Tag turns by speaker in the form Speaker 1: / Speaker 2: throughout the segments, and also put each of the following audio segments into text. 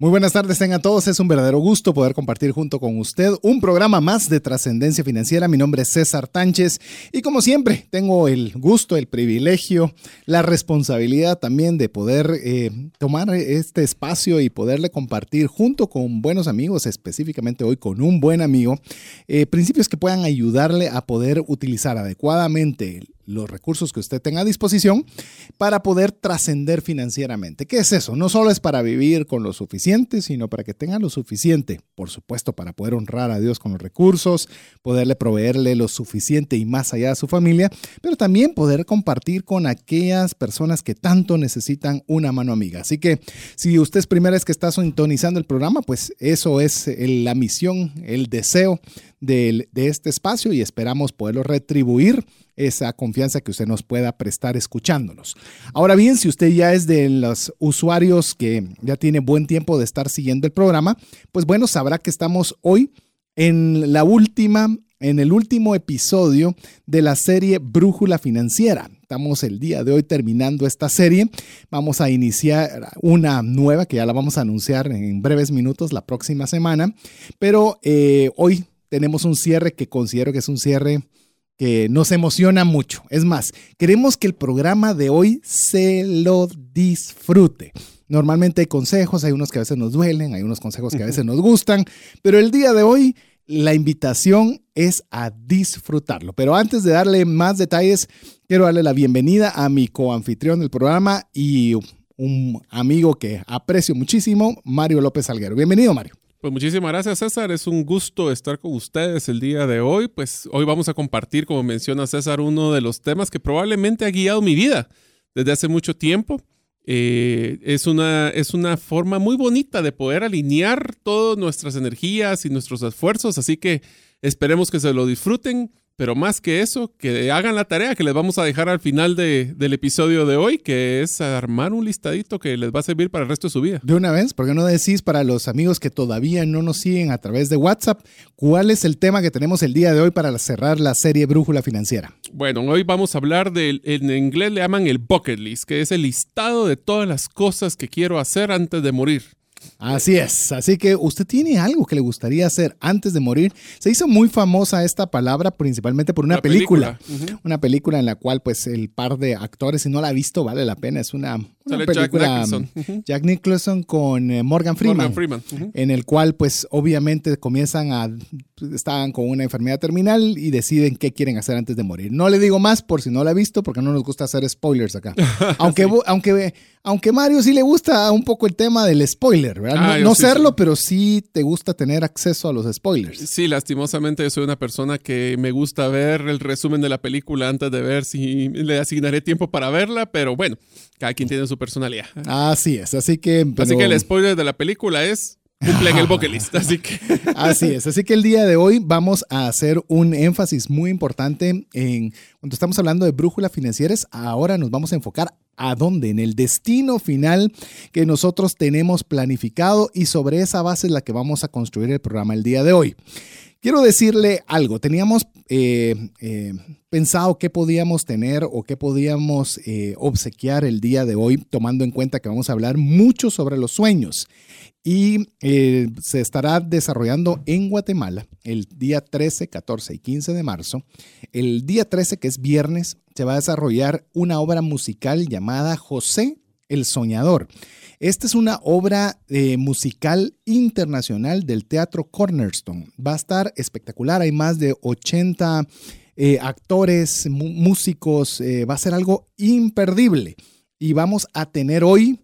Speaker 1: Muy buenas tardes tengan todos, es un verdadero gusto poder compartir junto con usted un programa más de trascendencia financiera. Mi nombre es César Tánchez y como siempre tengo el gusto, el privilegio, la responsabilidad también de poder eh, tomar este espacio y poderle compartir junto con buenos amigos, específicamente hoy con un buen amigo, eh, principios que puedan ayudarle a poder utilizar adecuadamente los recursos que usted tenga a disposición para poder trascender financieramente. ¿Qué es eso? No solo es para vivir con lo suficiente, sino para que tenga lo suficiente, por supuesto, para poder honrar a Dios con los recursos, poderle proveerle lo suficiente y más allá a su familia, pero también poder compartir con aquellas personas que tanto necesitan una mano amiga. Así que si usted es primera vez que está sintonizando el programa, pues eso es la misión, el deseo de, de este espacio y esperamos poderlo retribuir esa confianza que usted nos pueda prestar escuchándonos. Ahora bien, si usted ya es de los usuarios que ya tiene buen tiempo de estar siguiendo el programa, pues bueno, sabrá que estamos hoy en la última en el último episodio de la serie Brújula Financiera. Estamos el día de hoy terminando esta serie. Vamos a iniciar una nueva que ya la vamos a anunciar en breves minutos la próxima semana. Pero eh, hoy tenemos un cierre que considero que es un cierre que nos emociona mucho. Es más, queremos que el programa de hoy se lo disfrute. Normalmente hay consejos, hay unos que a veces nos duelen, hay unos consejos que a veces nos gustan, pero el día de hoy la invitación es a disfrutarlo. Pero antes de darle más detalles, quiero darle la bienvenida a mi coanfitrión del programa y un amigo que aprecio muchísimo, Mario López Alguero. Bienvenido, Mario.
Speaker 2: Pues muchísimas gracias César, es un gusto estar con ustedes el día de hoy. Pues hoy vamos a compartir, como menciona César, uno de los temas que probablemente ha guiado mi vida desde hace mucho tiempo. Eh, es, una, es una forma muy bonita de poder alinear todas nuestras energías y nuestros esfuerzos, así que esperemos que se lo disfruten. Pero más que eso, que hagan la tarea que les vamos a dejar al final del episodio de hoy, que es armar un listadito que les va a servir para el resto de su vida.
Speaker 1: De una vez, ¿por qué no decís para los amigos que todavía no nos siguen a través de WhatsApp, cuál es el tema que tenemos el día de hoy para cerrar la serie Brújula Financiera?
Speaker 2: Bueno, hoy vamos a hablar del, en inglés le llaman el bucket list, que es el listado de todas las cosas que quiero hacer antes de morir.
Speaker 1: Así es, así que usted tiene algo que le gustaría hacer antes de morir. Se hizo muy famosa esta palabra principalmente por una, película, una película en la cual pues el par de actores, si no la ha visto, vale la pena, es una, película Jack Nicholson, Jack Nicholson con eh, Morgan Freeman, en el cual pues obviamente comienzan a, están con una enfermedad terminal y deciden qué quieren hacer antes de morir. No le digo más por si no la ha visto porque no nos gusta hacer spoilers acá. Aunque, aunque aunque Mario sí le gusta un poco el tema del spoiler, ¿verdad? no, ah, serlo, pero sí te gusta tener acceso a los spoilers.
Speaker 2: Sí, lastimosamente yo soy una persona que me gusta ver el resumen de la película antes de ver si le asignaré tiempo para verla, pero bueno, cada quien tiene su personalidad.
Speaker 1: Así es, así que...
Speaker 2: Así que el spoiler de la película es cumplen el vocalista, así que.
Speaker 1: Así es, así que el día de hoy vamos a hacer un énfasis muy importante en cuando estamos hablando de brújula financieras, ahora nos vamos a enfocar a dónde, en el destino final que nosotros tenemos planificado y sobre esa base es la que vamos a construir el programa el día de hoy. Quiero decirle algo, teníamos eh, eh, pensado qué podíamos tener o qué podíamos eh, obsequiar el día de hoy, tomando en cuenta que vamos a hablar mucho sobre los sueños y se estará desarrollando en Guatemala el día 13, 14 y 15 de marzo. El día 13, que es viernes, se va a desarrollar una obra musical llamada José el Soñador. Esta es una obra eh, musical internacional del Teatro Cornerstone. Va a estar espectacular, hay más de 80 eh, actores, músicos, eh, va a ser algo imperdible. Y vamos a tener hoy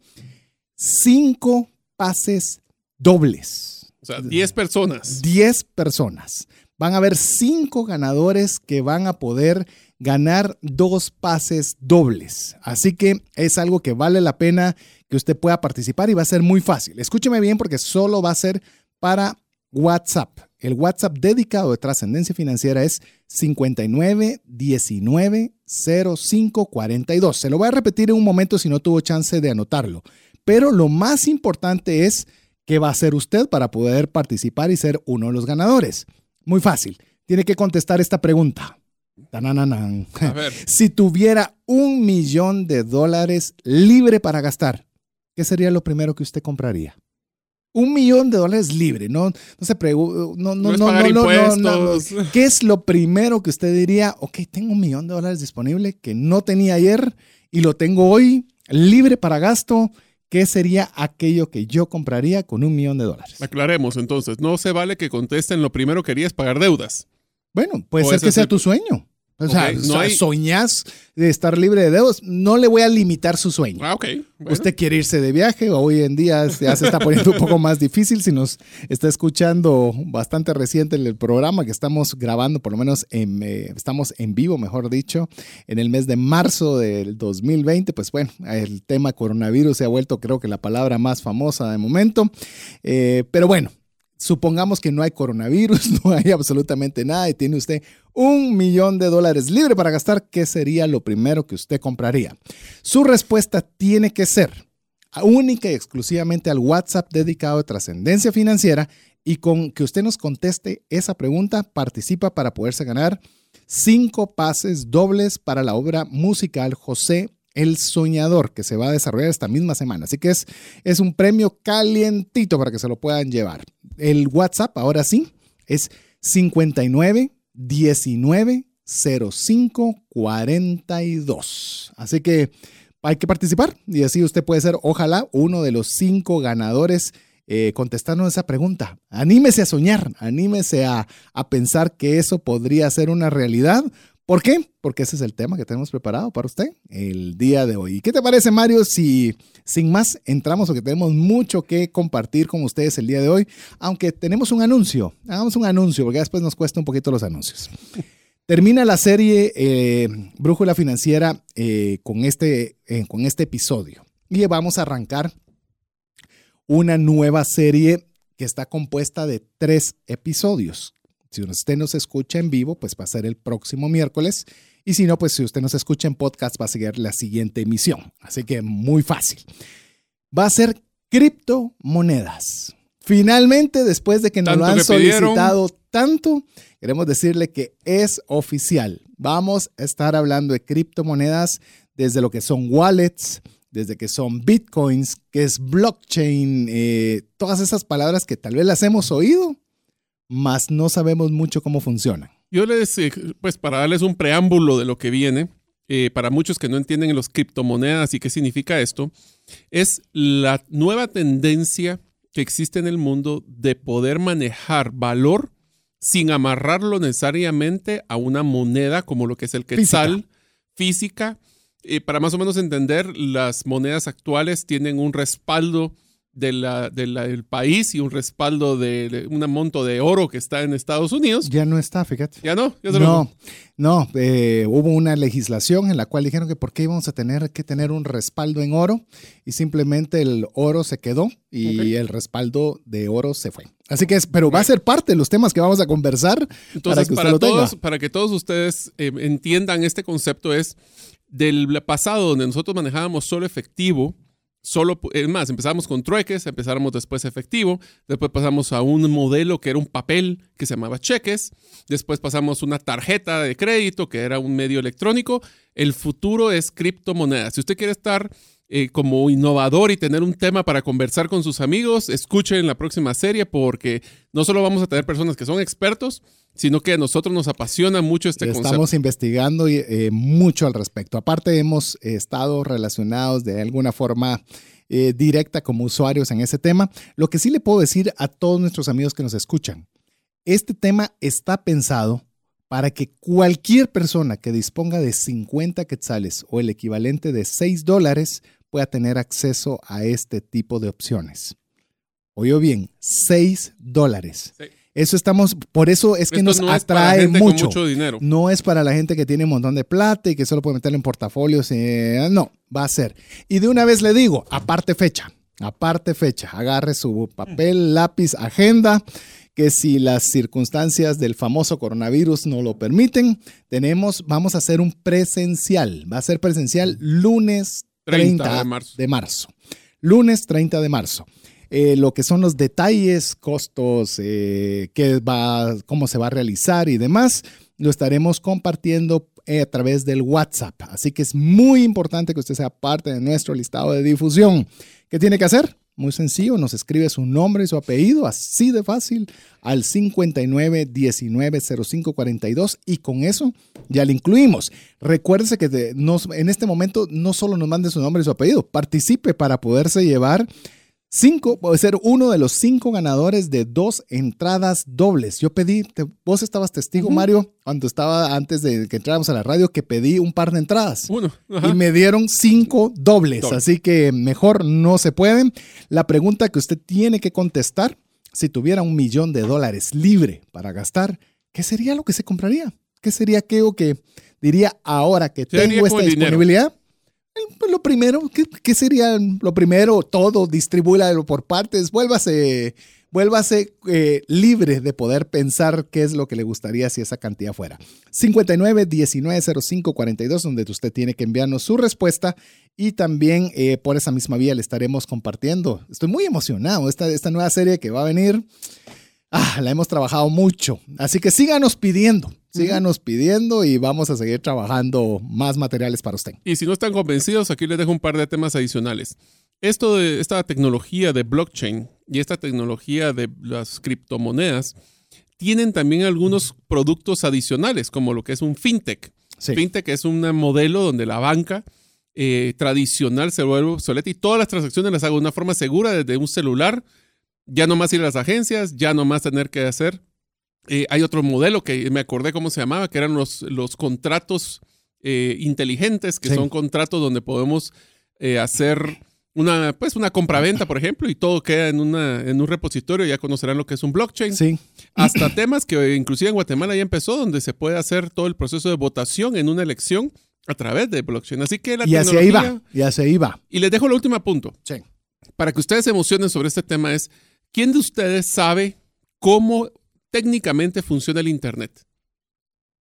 Speaker 1: cinco pases dobles.
Speaker 2: O sea, 10 personas.
Speaker 1: 10 personas. Van a haber cinco ganadores que van a poder ganar dos pases dobles. Así que es algo que vale la pena que usted pueda participar y va a ser muy fácil. Escúcheme bien porque solo va a ser para WhatsApp. El WhatsApp dedicado de trascendencia financiera es 59190542. Se lo voy a repetir en un momento si no tuvo chance de anotarlo. Pero lo más importante es qué va a hacer usted para poder participar y ser uno de los ganadores. Muy fácil. Tiene que contestar esta pregunta.
Speaker 2: A ver.
Speaker 1: Si tuviera un millón de dólares libre para gastar, ¿qué sería lo primero que usted compraría? Un millón de dólares libre, no, no se pregu- no, no,
Speaker 2: No es
Speaker 1: no, no, no, no. ¿Qué es lo primero que usted diría? Ok, tengo un millón de dólares disponible que no tenía ayer y lo tengo hoy libre para gasto. ¿Qué sería aquello que yo compraría con un millón de dólares?
Speaker 2: Aclaremos entonces, no se vale que contesten lo primero que querías pagar deudas.
Speaker 1: Bueno, puede
Speaker 2: O
Speaker 1: ser que sea
Speaker 2: el-
Speaker 1: tu sueño. O sea,
Speaker 2: no hay-
Speaker 1: soñás de estar libre de deudas. No le voy a limitar su sueño.
Speaker 2: Ah, bueno.
Speaker 1: Usted quiere irse de viaje, hoy en día ya se está poniendo un poco más difícil si nos está escuchando bastante reciente el programa que estamos grabando, por lo menos en, eh, estamos en vivo, mejor dicho, en el mes de marzo del 2020. Pues bueno, el tema coronavirus se ha vuelto creo que la palabra más famosa de momento. Eh, pero bueno, supongamos que no hay coronavirus, no hay absolutamente nada y tiene usted un millón de dólares libre para gastar, ¿qué sería lo primero que usted compraría? Su respuesta tiene que ser única y exclusivamente al WhatsApp dedicado a trascendencia financiera y con que usted nos conteste esa pregunta, participa para poderse ganar cinco pases dobles para la obra musical José el Soñador, que se va a desarrollar esta misma semana. Así que es, es un premio calientito para que se lo puedan llevar. El WhatsApp, ahora sí, es 59 19 05 42. Así que hay que participar y así usted puede ser, ojalá, uno de los cinco ganadores eh, contestando esa pregunta. Anímese a soñar, anímese a, a pensar que eso podría ser una realidad. ¿Por qué? Porque ese es el tema que tenemos preparado para usted el día de hoy. ¿Qué te parece, Mario, si sin más entramos porque tenemos mucho que compartir con ustedes el día de hoy? Aunque tenemos un anuncio, hagamos un anuncio porque después nos cuesta un poquito los anuncios. Termina la serie eh, Brújula Financiera eh, con, este, eh, con este episodio y vamos a arrancar una nueva serie que está compuesta de tres episodios. Si usted nos escucha en vivo, pues va a ser el próximo miércoles. Y si no, pues si usted nos escucha en podcast, va a seguir la siguiente emisión. Así que muy fácil. Va a ser criptomonedas. Finalmente, después de que nos lo han solicitado tanto, queremos decirle que es oficial. Vamos a estar hablando de criptomonedas desde lo que son wallets, desde que son bitcoins, que es blockchain, eh, todas esas palabras que tal vez las hemos oído, mas no sabemos mucho cómo funcionan.
Speaker 2: Yo les, eh, pues para darles un preámbulo de lo que viene, eh, para muchos que no entienden los criptomonedas y qué significa esto, es la nueva tendencia que existe en el mundo de poder manejar valor sin amarrarlo necesariamente a una moneda como lo que es el quetzal, física. Eh, para más o menos entender, las monedas actuales tienen un respaldo de la- de la- del país y un respaldo de, de un monto de oro que está en Estados Unidos.
Speaker 1: Ya no está, fíjate.
Speaker 2: Ya no, ya se lo-
Speaker 1: No, no, eh, hubo una legislación en la cual dijeron que por qué íbamos a tener que tener un respaldo en oro y simplemente el oro se quedó y el respaldo de oro se fue. Así que es, pero va a ser parte de los temas que vamos a conversar para
Speaker 2: Entonces,
Speaker 1: que usted
Speaker 2: para,
Speaker 1: lo tenga.
Speaker 2: todos, para que todos ustedes eh, entiendan este concepto es del pasado donde nosotros manejábamos solo efectivo, solo, es más, empezamos con trueques, empezamos después efectivo, después pasamos a un modelo que era un papel que se llamaba cheques, después pasamos una tarjeta de crédito que era un medio electrónico. El futuro es criptomonedas. Si usted quiere estar eh, como innovador y tener un tema para conversar con sus amigos, escuchen la próxima serie porque no solo vamos a tener personas que son expertos, sino que a nosotros nos apasiona mucho este
Speaker 1: Estamos
Speaker 2: concepto.
Speaker 1: investigando eh, mucho al respecto. Aparte, hemos eh, estado relacionados de alguna forma eh, directa como usuarios en ese tema. Lo que sí le puedo decir a todos nuestros amigos que nos escuchan, este tema está pensado para que cualquier persona que disponga de 50 quetzales o el equivalente de 6 dólares pueda tener acceso a este tipo de opciones. Oyó bien, 6 dólares.
Speaker 2: Sí.
Speaker 1: Eso estamos, por eso es que nos
Speaker 2: no
Speaker 1: atrae mucho
Speaker 2: dinero.
Speaker 1: No es para la gente que tiene un montón de plata y que solo puede meterlo en portafolios. eh, no, va a ser. Y de una vez le digo, aparte fecha, aparte fecha, agarre su papel, lápiz, agenda, que si las circunstancias del famoso coronavirus no lo permiten, tenemos, vamos a hacer un presencial. Va a ser presencial lunes 30, de, marzo. Lunes 30 de marzo. Eh, lo que son los detalles, costos, eh, qué va, cómo se va a realizar y demás, lo estaremos compartiendo eh, a través del WhatsApp. Así que es muy importante que usted sea parte de nuestro listado de difusión. ¿Qué tiene que hacer? Muy sencillo, nos escribe su nombre y su apellido, así de fácil, al 59 19 05 42 y con eso ya le incluimos. Recuérdese que en este momento no solo nos mande su nombre y su apellido, participe para poderse llevar Cinco, puede ser uno de los cinco ganadores de dos entradas dobles. Yo pedí, vos estabas testigo, Mario, cuando estaba antes de que entráramos a la radio, que pedí un par de entradas.
Speaker 2: Uno.
Speaker 1: Y me dieron cinco dobles, así que mejor no se pueden. La pregunta que usted tiene que contestar, si tuviera un millón de dólares libre para gastar, ¿qué sería lo que se compraría? ¿Qué sería aquello que diría ahora que tengo esta disponibilidad? Lo primero, ¿qué, sería lo primero? Todo, distribúyalo por partes, vuélvase, vuélvase eh, libre de poder pensar qué es lo que le gustaría si esa cantidad fuera. 59 19 05 42, donde usted tiene que enviarnos su respuesta y también eh, por esa misma vía le estaremos compartiendo. Estoy muy emocionado, esta, esta nueva serie que va a venir. Ah, la hemos trabajado mucho. Así que síganos pidiendo, síganos pidiendo y vamos a seguir trabajando más materiales para usted.
Speaker 2: Y si no están convencidos, aquí les dejo un par de temas adicionales. Esto de esta tecnología de blockchain y esta tecnología de las criptomonedas tienen también algunos productos adicionales, como lo que es un fintech. Fintech es un modelo donde la banca eh, tradicional se vuelve obsoleta y todas las transacciones las hago de una forma segura desde un celular ya no más ir a las agencias, ya no más tener que hacer. Eh, hay otro modelo que me acordé cómo se llamaba, que eran los, los contratos eh, inteligentes, que son contratos donde podemos eh, hacer una, pues una compraventa, por ejemplo, y todo queda en, una, en un repositorio, ya conocerán lo que es un blockchain.
Speaker 1: Sí.
Speaker 2: Hasta temas que inclusive en Guatemala ya empezó, donde se puede hacer todo el proceso de votación en una elección a través de blockchain. Así que la
Speaker 1: y
Speaker 2: así
Speaker 1: iba, y así iba.
Speaker 2: Y les dejo el último punto.
Speaker 1: Sí.
Speaker 2: Para que ustedes se emocionen sobre este tema es ¿Quién de ustedes sabe cómo técnicamente funciona el Internet?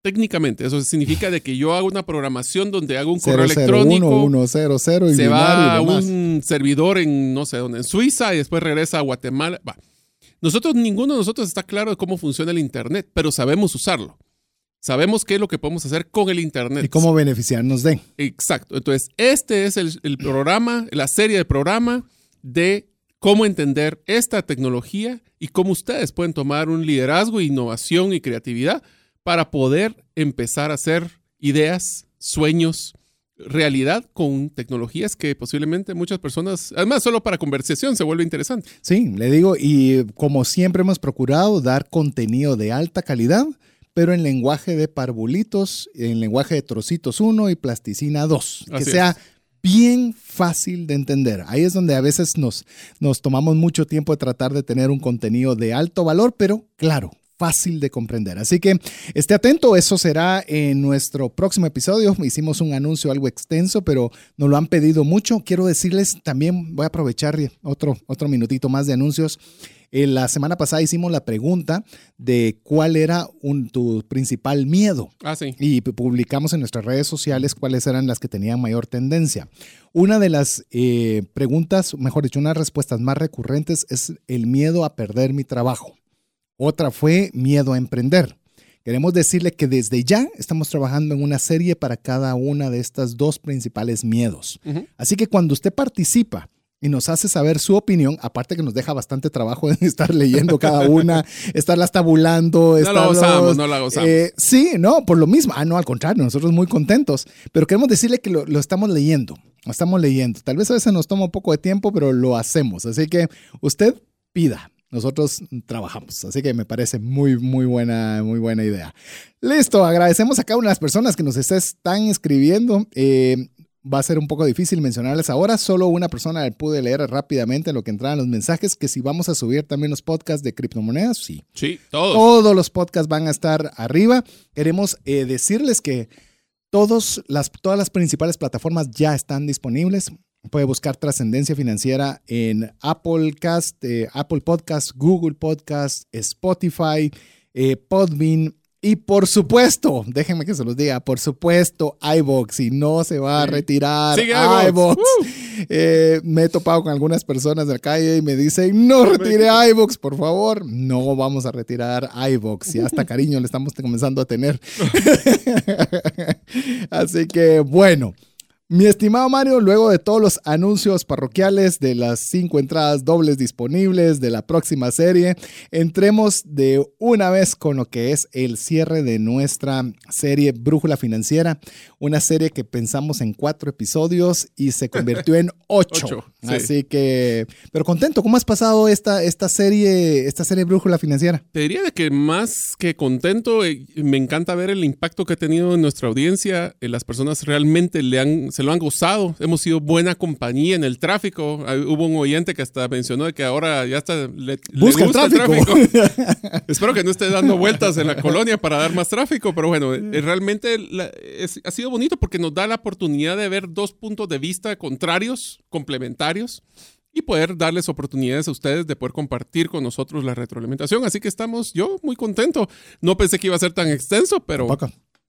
Speaker 2: Técnicamente, eso significa de que yo hago una programación donde hago un correo electrónico,
Speaker 1: se
Speaker 2: va a un servidor en no sé dónde, en Suiza y después regresa a Guatemala. Nosotros, ninguno de nosotros está claro de cómo funciona el Internet, pero sabemos usarlo. Sabemos qué es lo que podemos hacer con el Internet.
Speaker 1: Y cómo beneficiarnos de.
Speaker 2: Exacto. Entonces, este es el, el programa, la serie de programa de cómo entender esta tecnología y cómo ustedes pueden tomar un liderazgo, innovación y creatividad para poder empezar a hacer ideas, sueños, realidad con tecnologías que posiblemente muchas personas, además solo para conversación se vuelve interesante.
Speaker 1: Sí, le digo, y como siempre hemos procurado dar contenido de alta calidad, pero en lenguaje de parvulitos, en lenguaje de trocitos 1 y plasticina 2, que sea bien fácil de entender. Ahí es donde a veces nos, nos tomamos mucho tiempo de tratar de tener un contenido de alto valor, pero claro, fácil de comprender. Así que esté atento, eso será en nuestro próximo episodio. Hicimos un anuncio algo extenso, pero nos lo han pedido mucho. Quiero decirles también, voy a aprovechar otro, otro minutito más de anuncios. Eh, la semana pasada hicimos la pregunta de cuál era tu principal miedo.
Speaker 2: Ah, sí.
Speaker 1: Y publicamos en nuestras redes sociales cuáles eran las que tenían mayor tendencia. Una de las eh, preguntas, mejor dicho, una de las respuestas más recurrentes es el miedo a perder mi trabajo. Otra fue miedo a emprender. Queremos decirle que desde ya estamos trabajando en una serie para cada una de estas dos principales miedos. Así que cuando usted participa y nos hace saber su opinión, aparte que nos deja bastante trabajo en estar leyendo cada una, estarlas tabulando.
Speaker 2: No la gozamos, no la gozamos.
Speaker 1: Eh, sí, no, por lo mismo. Ah, no, al contrario, nosotros muy contentos. Pero queremos decirle que lo, lo, estamos leyendo, lo estamos leyendo. Tal vez a veces nos toma un poco de tiempo, pero lo hacemos. Así que usted pida, nosotros trabajamos. Así que me parece muy, muy buena, muy buena idea. Listo, agradecemos a cada una de las personas que nos están escribiendo. Eh, va a ser un poco difícil mencionarles ahora. Solo una persona pude leer rápidamente lo que entraban los mensajes, que si vamos a subir también los podcasts de criptomonedas, sí.
Speaker 2: Sí, todos.
Speaker 1: Todos los podcasts van a estar arriba. Queremos eh, decirles que todos las, todas las principales plataformas ya están disponibles. Puede buscar Trascendencia Financiera en Apple, Cast, eh, Apple Podcast, Google Podcast, Spotify, eh, Podbean y por supuesto, déjenme que se los diga, por supuesto, iBox y no se va a retirar
Speaker 2: Sigue.
Speaker 1: Eh, me he topado con algunas personas de la calle y me dicen, no retire iBox, por favor. No vamos a retirar iBox. Y hasta cariño le estamos comenzando a tener. Así que bueno. Mi estimado Mario, luego de todos los anuncios parroquiales de las cinco entradas dobles disponibles de la próxima serie, entremos de una vez con lo que es el cierre de nuestra serie Brújula Financiera, una serie que pensamos en cuatro episodios y se convirtió en ocho.
Speaker 2: Ocho, sí.
Speaker 1: Así que, pero contento, ¿cómo has pasado esta, esta serie, esta serie Brújula Financiera?
Speaker 2: Te diría de que más que contento, eh, me encanta ver el impacto que ha tenido en nuestra audiencia. Eh, las personas realmente le han, se lo han gozado. Hemos sido buena compañía en el tráfico. Hubo un oyente que hasta mencionó que ahora ya está le, le
Speaker 1: Busca el
Speaker 2: gusta
Speaker 1: tráfico.
Speaker 2: Espero que no esté dando vueltas en la colonia para dar más tráfico, pero bueno, eh, realmente la- es- ha sido bonito porque nos da la oportunidad de ver dos puntos de vista contrarios, complementarios, y poder darles oportunidades a ustedes de poder compartir con nosotros la retroalimentación. Así que estamos, yo muy contento. No pensé que iba a ser tan extenso, pero.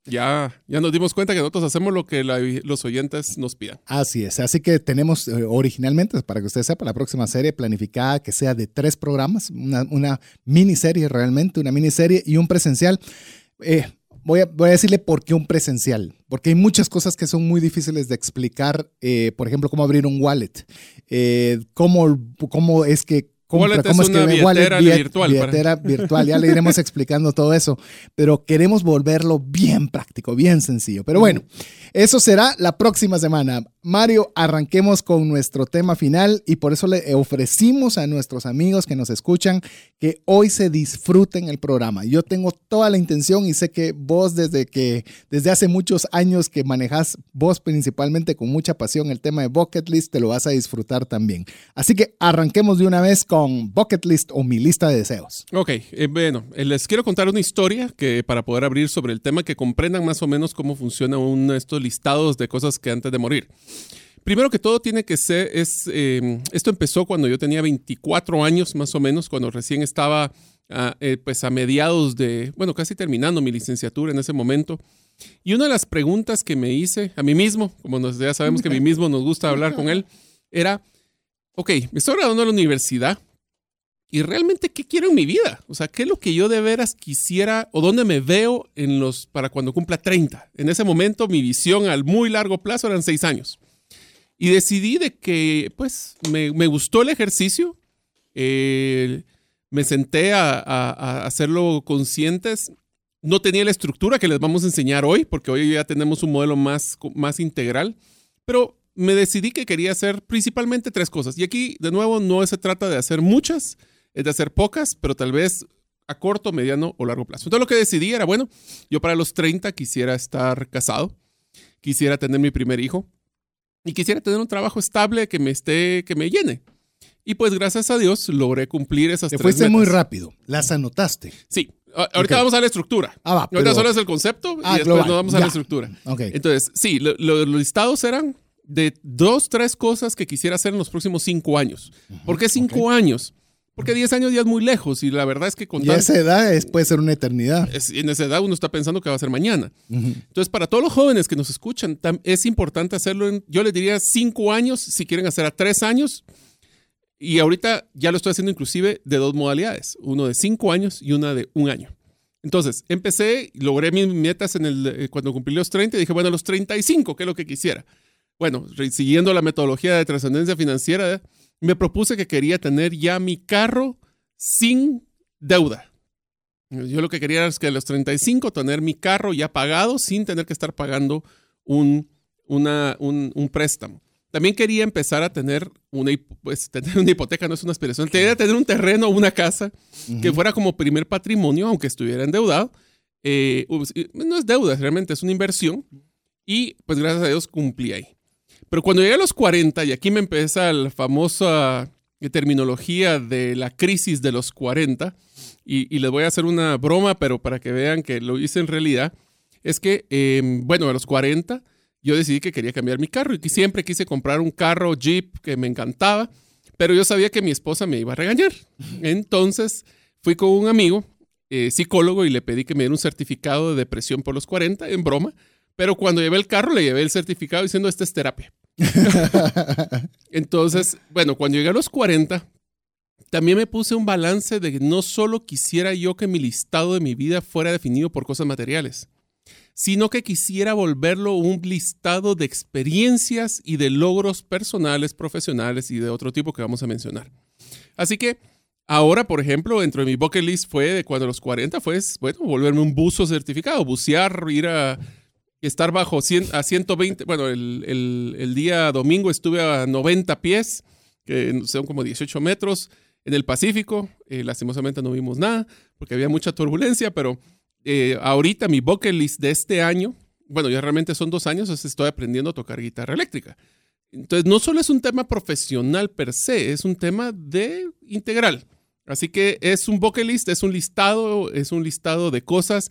Speaker 2: Ya, ya nos dimos cuenta que nosotros hacemos lo que los oyentes nos pidan.
Speaker 1: Así es, así que tenemos eh, originalmente, para que usted sepa, la próxima serie planificada que sea de tres programas, una, una miniserie realmente, una miniserie y un presencial. Eh, voy, a, voy a decirle por qué un presencial, porque hay muchas cosas que son muy difíciles de explicar, eh, por ejemplo, cómo abrir un wallet, eh, cómo, cómo es que... compra,
Speaker 2: Wallet
Speaker 1: cómo
Speaker 2: es una
Speaker 1: que
Speaker 2: billetera
Speaker 1: billet-
Speaker 2: virtual para-
Speaker 1: billetera virtual, ya le iremos explicando todo eso, pero queremos volverlo bien práctico, bien sencillo. Pero bueno, eso será la próxima semana. Mario, arranquemos con nuestro tema final y por eso le ofrecimos a nuestros amigos que nos escuchan que hoy se disfruten el programa. Yo tengo toda la intención y sé que vos desde que desde hace muchos años que manejas vos principalmente con mucha pasión el tema de bucket list te lo vas a disfrutar también. Así que arranquemos de una vez con bucket list o mi lista de deseos.
Speaker 2: Ok, eh, bueno, eh, les quiero contar una historia que para poder abrir sobre el tema que comprendan más o menos cómo funciona uno de estos listados de cosas que antes de morir. Primero que todo tiene que ser, es, eh, esto empezó cuando yo tenía 24 años más o menos, cuando recién estaba ah, eh, pues a mediados de, bueno, casi terminando mi licenciatura en ese momento. Y una de las preguntas que me hice a mí mismo, como nos, ya sabemos que a mí mismo nos gusta hablar con él, era, ok, me estoy graduando de la universidad, y realmente qué quiero en mi vida. O sea, qué es lo que yo de veras quisiera o dónde me veo en los para cuando cumpla 30. En ese momento mi visión al muy largo plazo eran seis años. Y decidí de que, pues, me, me gustó el ejercicio. eh, me senté a, hacerlo conscientes. No tenía la estructura que les vamos a enseñar hoy, porque hoy ya tenemos un modelo más, más integral. Pero me decidí que quería hacer principalmente tres cosas. Y aquí, de nuevo, no se trata de hacer muchas, es de hacer pocas, pero tal vez a corto, mediano o largo plazo. Entonces lo que decidí era, bueno, yo para los 30 quisiera estar casado, quisiera tener mi primer hijo y quisiera tener un trabajo estable que me esté, que me llene. Y pues gracias a Dios logré cumplir esas
Speaker 1: Te
Speaker 2: tres
Speaker 1: fuiste
Speaker 2: metas.
Speaker 1: muy rápido, las anotaste.
Speaker 2: Sí, a- ahorita
Speaker 1: Ok.
Speaker 2: vamos a la estructura.
Speaker 1: Ah, va,
Speaker 2: ahorita
Speaker 1: pero-
Speaker 2: solo es el concepto
Speaker 1: Ah,
Speaker 2: y después
Speaker 1: global,
Speaker 2: nos vamos a
Speaker 1: ya.
Speaker 2: la estructura.
Speaker 1: Ok.
Speaker 2: Entonces, sí, lo- lo- los listados eran de dos, tres cosas que quisiera hacer en los próximos cinco años. ¿Por qué cinco años? Porque 10 años ya es muy lejos y la verdad es que con
Speaker 1: Y a
Speaker 2: tan-
Speaker 1: esa edad es- puede ser una eternidad.
Speaker 2: es- en esa edad uno está pensando que va a ser mañana.
Speaker 1: Ujú.
Speaker 2: Entonces, para todos los jóvenes que nos escuchan, tam- es importante hacerlo en, yo les diría cinco años, si quieren hacer a tres años. Y ahorita ya lo estoy haciendo inclusive de dos modalidades, uno de cinco años y una de un año. Entonces, empecé, logré mis metas en el, eh, cuando cumplí los 30 y dije, bueno, los 35, ¿qué es lo que quisiera? Bueno, siguiendo la metodología de trascendencia financiera, me propuse que quería tener ya mi carro sin deuda. Yo lo que quería es que a los 35 tener mi carro ya pagado sin tener que estar pagando un, una- un, un préstamo. También quería empezar a tener una, pues, tener una hipoteca, no es una aspiración. Quería tener un terreno o una casa que fuera como primer patrimonio, aunque estuviera endeudado. Eh, no es deuda, realmente es una inversión. Y pues gracias a Dios cumplí ahí. Pero cuando llegué a los 40, y aquí me empieza la famosa eh, terminología de la crisis de los 40, y, y les voy a hacer una broma, pero para que vean que lo hice en realidad, es que, eh, bueno, a los 40 yo decidí que quería cambiar mi carro y siempre quise comprar un carro Jeep que me encantaba, pero yo sabía que mi esposa me iba a regañar. Entonces fui con un amigo, eh, psicólogo, y le pedí que me diera un certificado de depresión por los 40, en broma. Pero cuando llevé el carro, le llevé el certificado diciendo, esta es terapia. Entonces, bueno, cuando llegué a los 40, también me puse un balance de que no solo quisiera yo que mi listado de mi vida fuera definido por cosas materiales, sino que quisiera volverlo un listado de experiencias y de logros personales, profesionales y de otro tipo que vamos a mencionar. Así que ahora, por ejemplo, dentro de mi bucket list fue de cuando a los 40 fue, bueno, volverme un buzo certificado, bucear, ir a estar bajo a 120, bueno, el, día domingo estuve a 90 pies, que son como 18 metros, en el Pacífico. Eh, lastimosamente no vimos nada porque había mucha turbulencia, pero eh, ahorita mi bucket list de este año, bueno, ya realmente son dos años, estoy aprendiendo a tocar guitarra eléctrica. Entonces, no solo es un tema profesional per se, es un tema de integral. Así que es un bucket list, es un listado, es un listado de cosas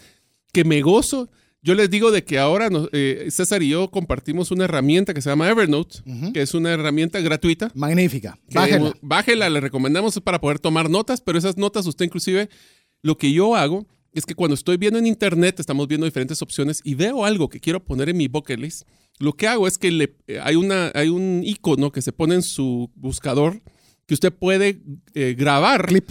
Speaker 2: que me gozo yo les digo de que ahora eh, César y yo compartimos una herramienta que se llama Evernote, que es una herramienta gratuita.
Speaker 1: Magnífica. Bájela.
Speaker 2: Bájela, le recomendamos para poder tomar notas, pero esas notas usted inclusive, lo que yo hago es que cuando estoy viendo en internet, estamos viendo diferentes opciones y veo algo que quiero poner en mi bucket list, lo que hago es que le, eh, hay, una, hay un icono que se pone en su buscador que usted puede eh, grabar.
Speaker 1: Clip.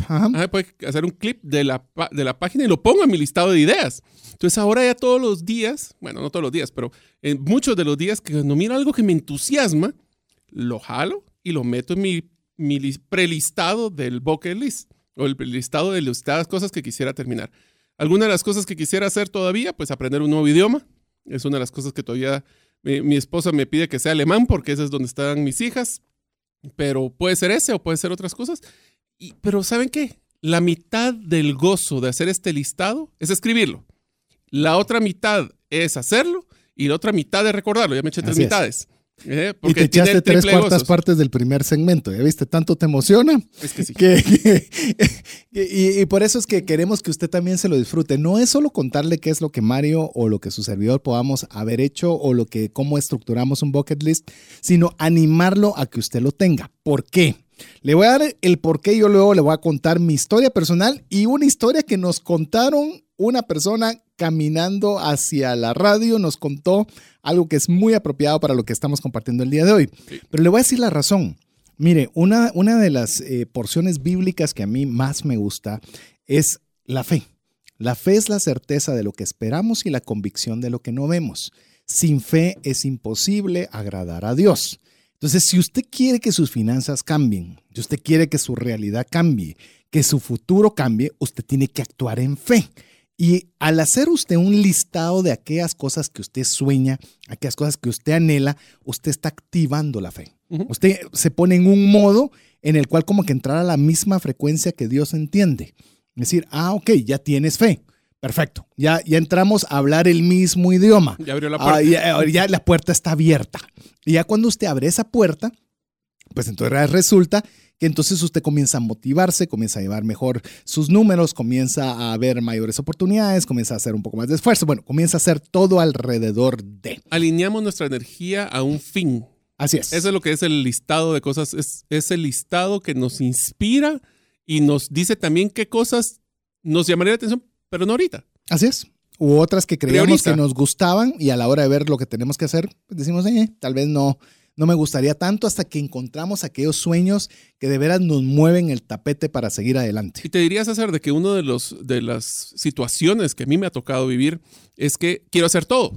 Speaker 2: puede hacer un clip de la, de la página y lo pongo en mi listado de ideas. Entonces ahora ya todos los días, bueno, no todos los días, pero en muchos de los días que no miro algo que me entusiasma, lo jalo y lo meto en mi, mi prelistado del bucket list o el listado de las cosas que quisiera terminar. Alguna de las cosas que quisiera hacer todavía, pues aprender un nuevo idioma. Es una de las cosas que todavía mi, esposa me pide que sea alemán porque ese es donde están mis hijas. Pero puede ser ese o puede ser otras cosas. Y, pero ¿saben qué? La mitad del gozo de hacer este listado es escribirlo. La otra mitad es hacerlo y la otra mitad es recordarlo. Ya me eché tres mitades.
Speaker 1: ¿Eh? y te echaste tres cuartas partes del primer segmento. ¿Ya viste? Tanto te emociona.
Speaker 2: Es que sí.
Speaker 1: y, por eso es que queremos que usted también se lo disfrute. No es solo contarle qué es lo que Mario o lo que su servidor podamos haber hecho o lo que cómo estructuramos un bucket list, sino animarlo a que usted lo tenga. ¿Por qué? Le voy a dar el por qué, yo luego le voy a contar mi historia personal y una historia que nos contaron una persona caminando hacia la radio nos contó algo que es muy apropiado para lo que estamos compartiendo el día de hoy. Pero le voy a decir la razón. Mire, una, una de las eh, porciones bíblicas que a mí más me gusta es la fe. La fe es la certeza de lo que esperamos y la convicción de lo que no vemos. Sin fe es imposible agradar a Dios. Entonces, si usted quiere que sus finanzas cambien, si usted quiere que su realidad cambie, que su futuro cambie, usted tiene que actuar en fe. Y al hacer usted un listado de aquellas cosas que usted sueña, aquellas cosas que usted anhela, usted está activando la fe. Usted se pone en un modo en el cual como que entrar a la misma frecuencia que Dios entiende. Es decir, ah, ok, ya tienes fe. Perfecto. Ya, ya entramos a hablar el mismo idioma.
Speaker 2: Ya abrió la puerta.
Speaker 1: Ah, ya, la puerta está abierta. Y ya cuando usted abre esa puerta, pues entonces resulta que entonces usted comienza a motivarse, comienza a llevar mejor sus números, comienza a ver mayores oportunidades, comienza a hacer un poco más de esfuerzo, bueno, comienza a hacer todo alrededor de.
Speaker 2: Alineamos nuestra energía a un fin.
Speaker 1: Así es.
Speaker 2: Eso es lo que es el listado de cosas, es, es el listado que nos inspira y nos dice también qué cosas nos llamaría la atención, pero no ahorita.
Speaker 1: Así es. U otras que creíamos que nos gustaban y a la hora de ver lo que tenemos que hacer, pues decimos, eh, tal vez no, no me gustaría tanto hasta que encontramos aquellos sueños que de veras nos mueven el tapete para seguir adelante.
Speaker 2: Y te dirías, hacer de que una de, los, de las situaciones que a mí me ha tocado vivir es que quiero hacer todo.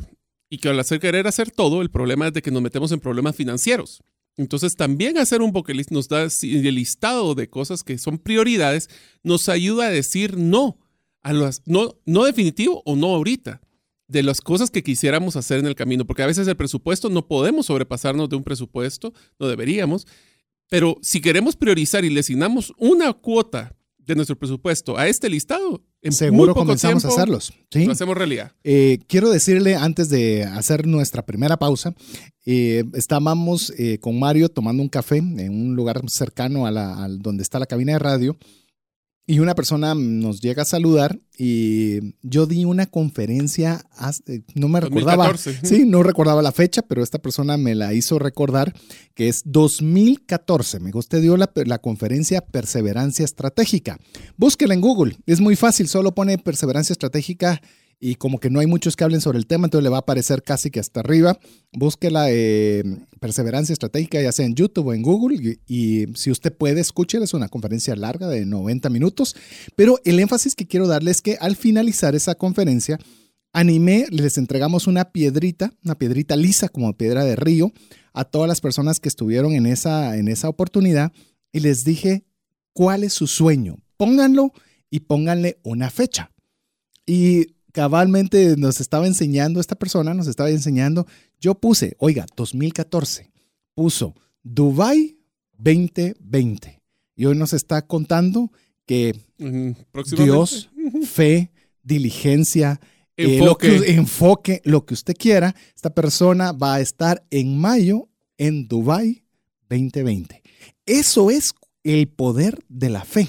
Speaker 2: Y que al hacer querer hacer todo, el problema es de que nos metemos en problemas financieros. Entonces también hacer un bucket list nos da el listado de cosas que son prioridades, nos ayuda a decir no a las, no, no definitivo o no ahorita de las cosas que quisiéramos hacer en el camino, porque a veces el presupuesto no podemos sobrepasarnos de un presupuesto, no deberíamos, pero si queremos priorizar y le asignamos una cuota de nuestro presupuesto a este listado,
Speaker 1: en seguro comenzamos a hacerlos. ¿sí?
Speaker 2: Lo hacemos realidad.
Speaker 1: Eh, quiero decirle antes de hacer nuestra primera pausa, eh, estábamos eh, con Mario tomando un café en un lugar cercano a, la, donde está la cabina de radio y una persona nos llega a saludar y yo di una conferencia, no me recordaba, sí, no recordaba la fecha, pero esta persona me la hizo recordar que es 2014. Me usted dio la, la conferencia Perseverancia Estratégica. Búsquela en Google, es muy fácil, solo pone Perseverancia Estratégica y como que no hay muchos que hablen sobre el tema, entonces le va a aparecer casi que hasta arriba. Busque la eh, perseverancia estratégica, ya sea en YouTube o en Google, y, si usted puede, escúchela, es una conferencia larga de 90 minutos, pero el énfasis que quiero darle es que al finalizar esa conferencia, animé, les entregamos una piedrita, una piedrita lisa como piedra de río, a todas las personas que estuvieron en esa, en esa oportunidad y les dije, ¿cuál es su sueño? Pónganlo y pónganle una fecha. Y cabalmente nos estaba enseñando, esta persona nos estaba enseñando, yo puse, oiga, 2014, puso Dubai 2020. Y hoy nos está contando que Dios, fe, diligencia, eh, enfoque. enfoque, lo que usted quiera, esta persona va a estar en mayo en Dubai 2020. Eso es el poder de la fe.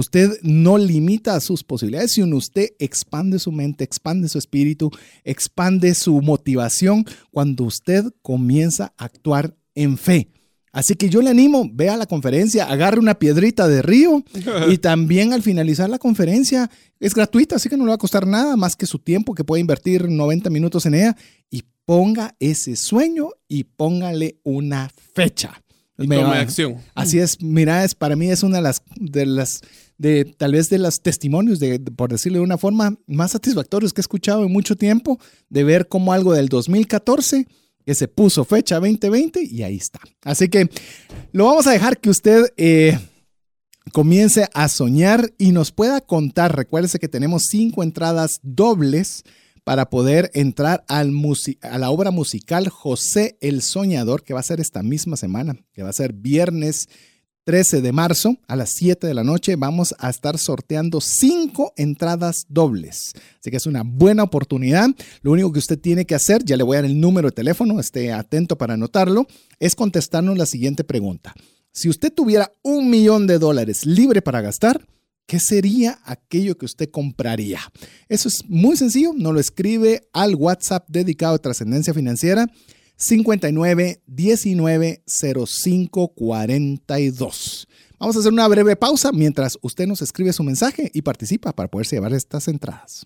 Speaker 1: Usted no limita sus posibilidades, sino usted expande su mente, expande su espíritu, expande su motivación cuando usted comienza a actuar en fe. Así que yo le animo, vea la conferencia, agarre una piedrita de río y también al finalizar la conferencia es gratuita, así que no le va a costar nada más que su tiempo, que puede invertir 90 minutos en ella y ponga ese sueño y póngale una fecha.
Speaker 2: Y acción.
Speaker 1: Así es, mira, es, para mí es una de las, de las, de tal vez de los testimonios, de, por decirlo de una forma, más satisfactorios que he escuchado en mucho tiempo, de ver cómo algo del 2014 que se puso fecha 2020 y ahí está. Así que lo vamos a dejar que usted eh, comience a soñar y nos pueda contar. Recuérdese que tenemos cinco entradas dobles para poder entrar al a la obra musical José el Soñador, que va a ser esta misma semana, que va a ser viernes 13 de marzo a las 7 de la noche. Vamos a estar sorteando cinco entradas dobles. Así que es una buena oportunidad. Lo único que usted tiene que hacer, ya le voy a dar el número de teléfono, esté atento para anotarlo, es contestarnos la siguiente pregunta. Si usted tuviera un millón de dólares libre para gastar, ¿Qué sería aquello que usted compraría? Eso es muy sencillo, nos lo escribe al WhatsApp dedicado a trascendencia financiera 59 19 05 42. Vamos a hacer una breve pausa mientras usted nos escribe su mensaje y participa para poderse llevar estas entradas.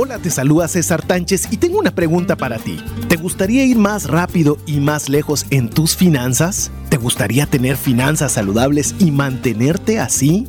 Speaker 3: Hola, te saluda César Tánchez y tengo una pregunta para ti. ¿Te gustaría ir más rápido y más lejos en tus finanzas? ¿Te gustaría tener finanzas saludables y mantenerte así?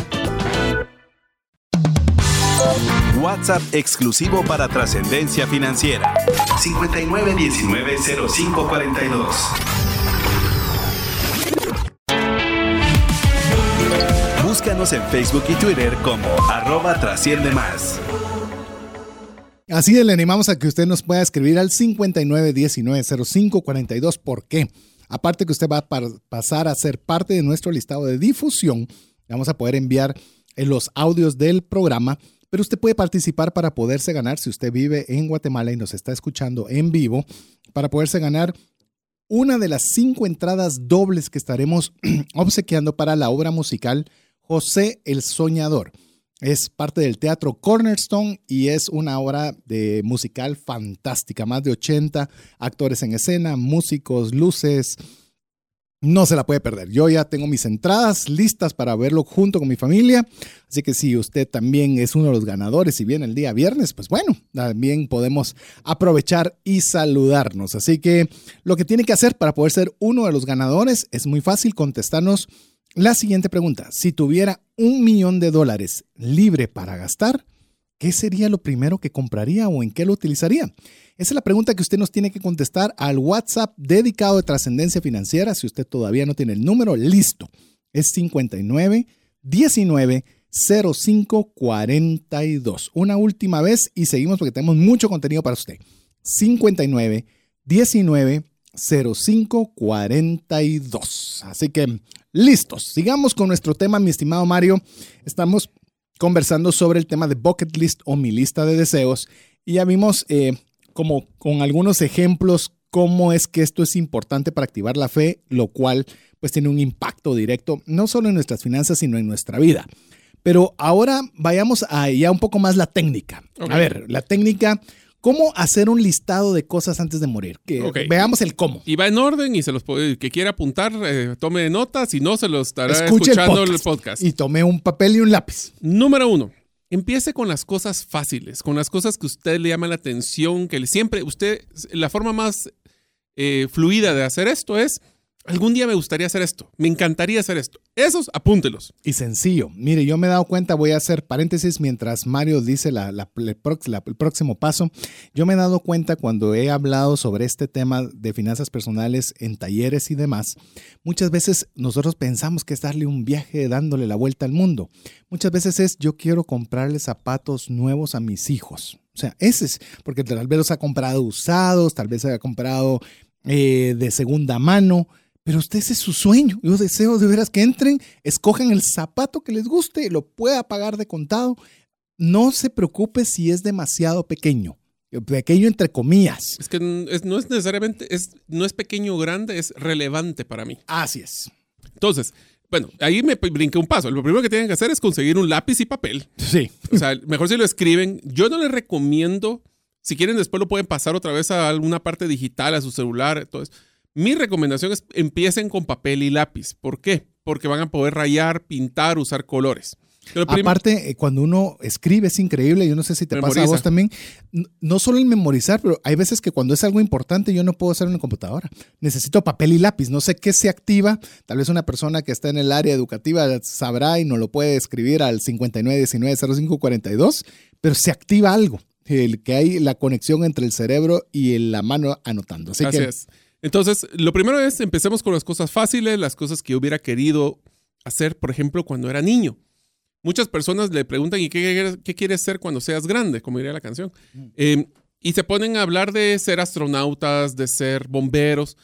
Speaker 4: WhatsApp exclusivo para trascendencia financiera. 59190542. Búscanos en Facebook y Twitter como arroba trasciende más.
Speaker 1: Así le animamos a que usted nos pueda escribir al 59190542. ¿Por qué? Aparte que usted va a pasar a ser parte de nuestro listado de difusión, vamos a poder enviar los audios del programa pero usted puede participar para poderse ganar, si usted vive en Guatemala y nos está escuchando en vivo, para poderse ganar una de las cinco entradas dobles que estaremos obsequiando para la obra musical José el Soñador. Es parte del Teatro Cornerstone y es una obra de musical fantástica. Más de 80 actores en escena, músicos, luces, no se la puede perder. Yo ya tengo mis entradas listas para verlo junto con mi familia. Así que si usted también es uno de los ganadores y viene el día viernes, pues bueno, también podemos aprovechar y saludarnos. Así que lo que tiene que hacer para poder ser uno de los ganadores es muy fácil contestarnos la siguiente pregunta. Si tuviera un millón de dólares libre para gastar, ¿qué sería lo primero que compraría o en qué lo utilizaría? Esa es la pregunta que usted nos tiene que contestar al WhatsApp dedicado de trascendencia financiera. Si usted todavía no tiene el número, listo. Es 59 19 05 42. Una última vez y seguimos porque tenemos mucho contenido para usted. 59 19 05 42. Así que listos. Sigamos con nuestro tema, mi estimado Mario. Estamos conversando sobre el tema de bucket list o mi lista de deseos y ya vimos eh, como con algunos ejemplos cómo es que esto es importante para activar la fe, lo cual pues tiene un impacto directo no solo en nuestras finanzas, sino en nuestra vida. Pero ahora vayamos a ya un poco más la técnica. A ver, la técnica, ¿cómo hacer un listado de cosas antes de morir? Que Veamos el cómo.
Speaker 2: Y va en orden y se los puede, que quiera apuntar, eh, tome notas, y no se los estará escuchando el podcast.
Speaker 1: Y tome un papel y un lápiz.
Speaker 2: Número uno, Empiece con las cosas fáciles, con las cosas que usted le llama la atención, que siempre, usted, la forma más eh, fluida de hacer esto es Algún día me gustaría hacer esto, me encantaría hacer esto. Esos, apúntelos.
Speaker 1: Y sencillo. Mire, yo me he dado cuenta, voy a hacer paréntesis mientras Mario dice el, próximo paso. Yo me he dado cuenta cuando he hablado sobre este tema de finanzas personales en talleres y demás, muchas veces nosotros pensamos que es darle un viaje dándole la vuelta al mundo. Muchas veces es yo quiero comprarle zapatos nuevos a mis hijos. O sea, ese es, porque tal vez los ha comprado usados, tal vez ha comprado eh, de segunda mano pero usted ese es su sueño. Yo deseo de veras que entren, escojan el zapato que les guste, lo pueda pagar de contado. No se preocupe si es demasiado pequeño. Pequeño entre comillas.
Speaker 2: Es que no es necesariamente, es, no es pequeño o grande, es relevante para mí.
Speaker 1: Así es.
Speaker 2: Entonces, bueno, ahí me brinqué un paso. Lo primero que tienen que hacer es conseguir un lápiz y papel.
Speaker 1: Sí.
Speaker 2: O sea, mejor si lo escriben. Yo no les recomiendo, si quieren después lo pueden pasar otra vez a alguna parte digital, a su celular, entonces mi recomendación es empiecen con papel y lápiz. ¿Por qué? Porque van a poder rayar, pintar, usar colores.
Speaker 1: Aparte, eh, cuando uno escribe es increíble, yo no sé si te pasa a vos también, no solo el memorizar, pero hay veces que cuando es algo importante yo no puedo hacerlo en la computadora. Necesito papel y lápiz, no sé qué se activa, tal vez una persona que está en el área educativa sabrá y no lo puede escribir al 59190542, pero se activa algo, el que hay la conexión entre el cerebro y la mano anotando. Así, que,
Speaker 2: es. Entonces, lo primero es, empecemos con las cosas fáciles, las cosas que hubiera querido hacer, por ejemplo, cuando era niño. Muchas personas le preguntan, ¿y qué, quieres ser cuando seas grande? Como diría la canción. Mm. Em, y se ponen a hablar de ser astronautas, de ser bomberos.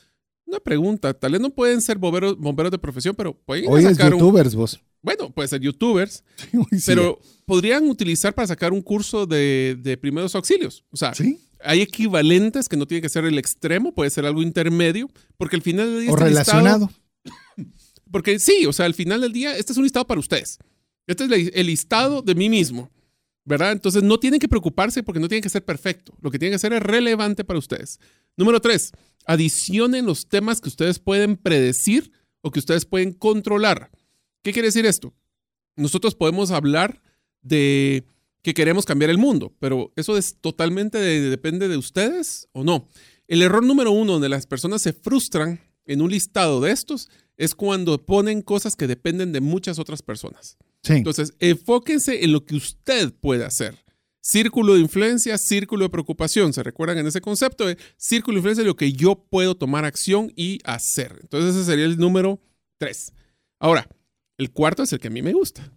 Speaker 2: Una pregunta, tal vez no pueden ser bomberos, bomberos de profesión, pero pueden
Speaker 1: Hoy sacar youtubers vos.
Speaker 2: Bueno, pueden ser youtubers, pero podrían utilizar para sacar un curso de, de primeros auxilios. O sea, ¿Sí? Hay equivalentes que no tiene que ser el extremo, puede ser algo intermedio, porque al final del día...
Speaker 1: O este relacionado.
Speaker 2: porque sí, o sea, al final del día, este es un listado para ustedes. Este es el listado de mí mismo, ¿verdad? Entonces no tienen que preocuparse porque no tiene que ser perfecto. Lo que tiene que ser es relevante para ustedes. Número tres, adicionen los temas que ustedes pueden predecir o que ustedes pueden controlar. ¿Qué quiere decir esto? Nosotros podemos hablar de que queremos cambiar el mundo, pero eso es totalmente depende de ustedes o no. El error número uno donde las personas se frustran en un listado de estos es cuando ponen cosas que dependen de muchas otras personas. Entonces, enfóquense en lo que usted puede hacer. Círculo de influencia, círculo de preocupación. ¿Se recuerdan en ese concepto de círculo de influencia? Lo que yo puedo tomar acción y hacer. Entonces, ese sería el número tres. Ahora, el cuarto es el que a mí me gusta.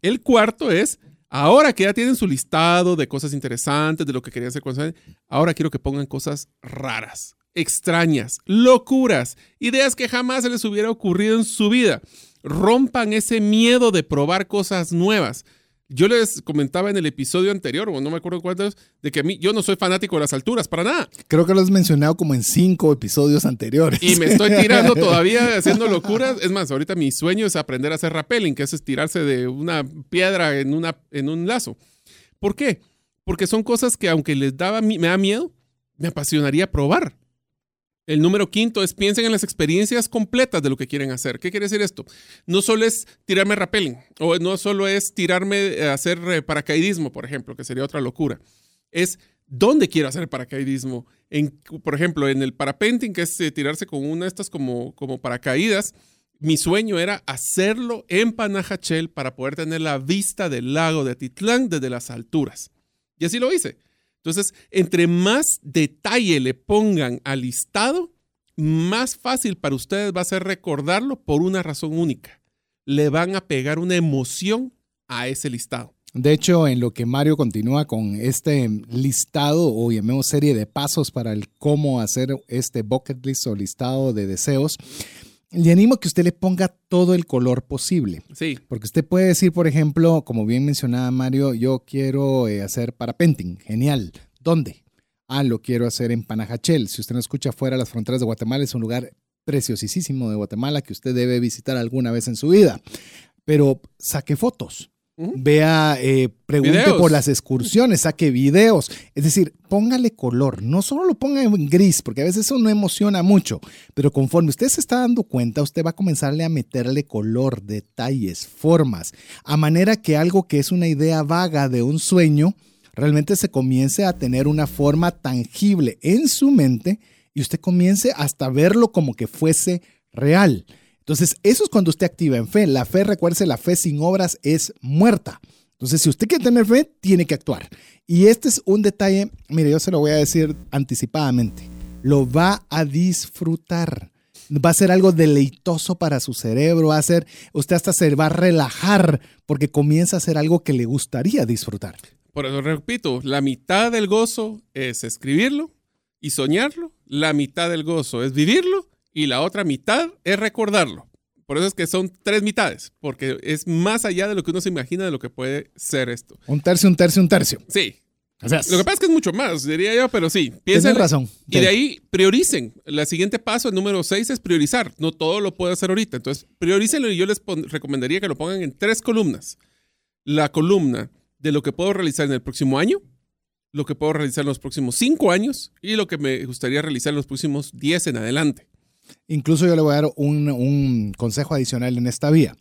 Speaker 2: El cuarto es Ahora que ya tienen su listado de cosas interesantes, de lo que querían hacer con ahora quiero que pongan cosas raras, extrañas, locuras, ideas que jamás se les hubiera ocurrido en su vida. Rompan ese miedo de probar cosas nuevas. Yo les comentaba en el episodio anterior, o no me acuerdo cuántos, de que a mí yo no soy fanático de las alturas, para nada.
Speaker 1: Creo que lo has mencionado como en cinco episodios anteriores.
Speaker 2: Y me estoy tirando todavía haciendo locuras. Es más, ahorita mi sueño es aprender a hacer rappelling, que es estirarse de una piedra en, una, en un lazo. ¿Por qué? Porque son cosas que aunque les daba, me da miedo, me apasionaría probar. El número quinto es piensen en las experiencias completas de lo que quieren hacer. ¿Qué quiere decir esto? No solo es tirarme rappelling o no solo es tirarme a hacer eh, paracaidismo, por ejemplo, que sería otra locura. Es dónde quiero hacer paracaidismo. En, por ejemplo, en el parapenting, que es eh, tirarse con una de estas como, como paracaídas, mi sueño era hacerlo en Panajachel para poder tener la vista del lago de Atitlán desde las alturas. Y así lo hice. Entonces, entre más detalle le pongan al listado, más fácil para ustedes va a ser recordarlo por una razón única. Le van a pegar una emoción a ese listado.
Speaker 1: De hecho, en lo que Mario continúa con este listado o llamemos serie de pasos para el cómo hacer este bucket list o listado de deseos, le animo a que usted le ponga todo el color posible.
Speaker 2: Sí.
Speaker 1: Porque usted puede decir, por ejemplo, como bien mencionaba Mario, yo quiero eh, hacer parapenting. Genial. ¿Dónde? Ah, lo quiero hacer en Panajachel. Si usted no escucha fuera las fronteras de Guatemala, es un lugar preciosísimo de Guatemala que usted debe visitar alguna vez en su vida. Pero saque fotos. Vea, eh, pregunte
Speaker 2: Videos.
Speaker 1: por las excursiones, saque videos. Es decir, póngale color. No solo lo ponga en gris, porque a veces eso no emociona mucho. Pero conforme usted se está dando cuenta, usted va a comenzarle a meterle color, detalles, formas, a manera que algo que es una idea vaga de un sueño, realmente se comience a tener una forma tangible en su mente y usted comience hasta verlo como que fuese real. Entonces, eso es cuando usted activa en fe. La fe, recuérdese, la fe sin obras es muerta. Entonces, si usted quiere tener fe, tiene que actuar. Y este es un detalle, mire, yo se lo voy a decir anticipadamente. Lo va a disfrutar. Va a ser algo deleitoso para su cerebro. Va a ser, usted hasta se va a relajar porque comienza a hacer algo que le gustaría disfrutar.
Speaker 2: Por eso repito, la mitad del gozo es escribirlo y soñarlo, la mitad del gozo es vivirlo y la otra mitad es recordarlo. Por eso es que son tres mitades, porque es más allá de lo que uno se imagina de lo que puede ser esto.
Speaker 1: Un tercio, un tercio, un tercio.
Speaker 2: Sí.
Speaker 1: O sea,
Speaker 2: Lo que pasa es que es mucho más, diría yo, pero sí. Piensen
Speaker 1: razón.
Speaker 2: Y de ahí prioricen. El siguiente paso, el número seis, es priorizar. No todo lo puedo hacer ahorita. Entonces, priorícenlo y yo les recomendaría que lo pongan en tres columnas. La columna de lo que puedo realizar en el próximo año, lo que puedo realizar en los próximos cinco años y lo que me gustaría realizar en los próximos diez en adelante.
Speaker 1: Incluso yo le voy a dar un, un consejo adicional en esta vía.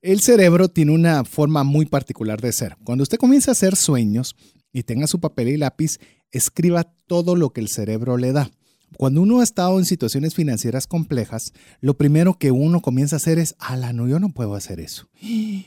Speaker 1: El cerebro tiene una forma muy particular de ser. Cuando usted comienza a hacer sueños y tenga su papel y lápiz, escriba todo lo que el cerebro le da. Cuando uno ha estado en situaciones financieras complejas, lo primero que uno comienza a hacer es, ala, no, yo no puedo hacer eso.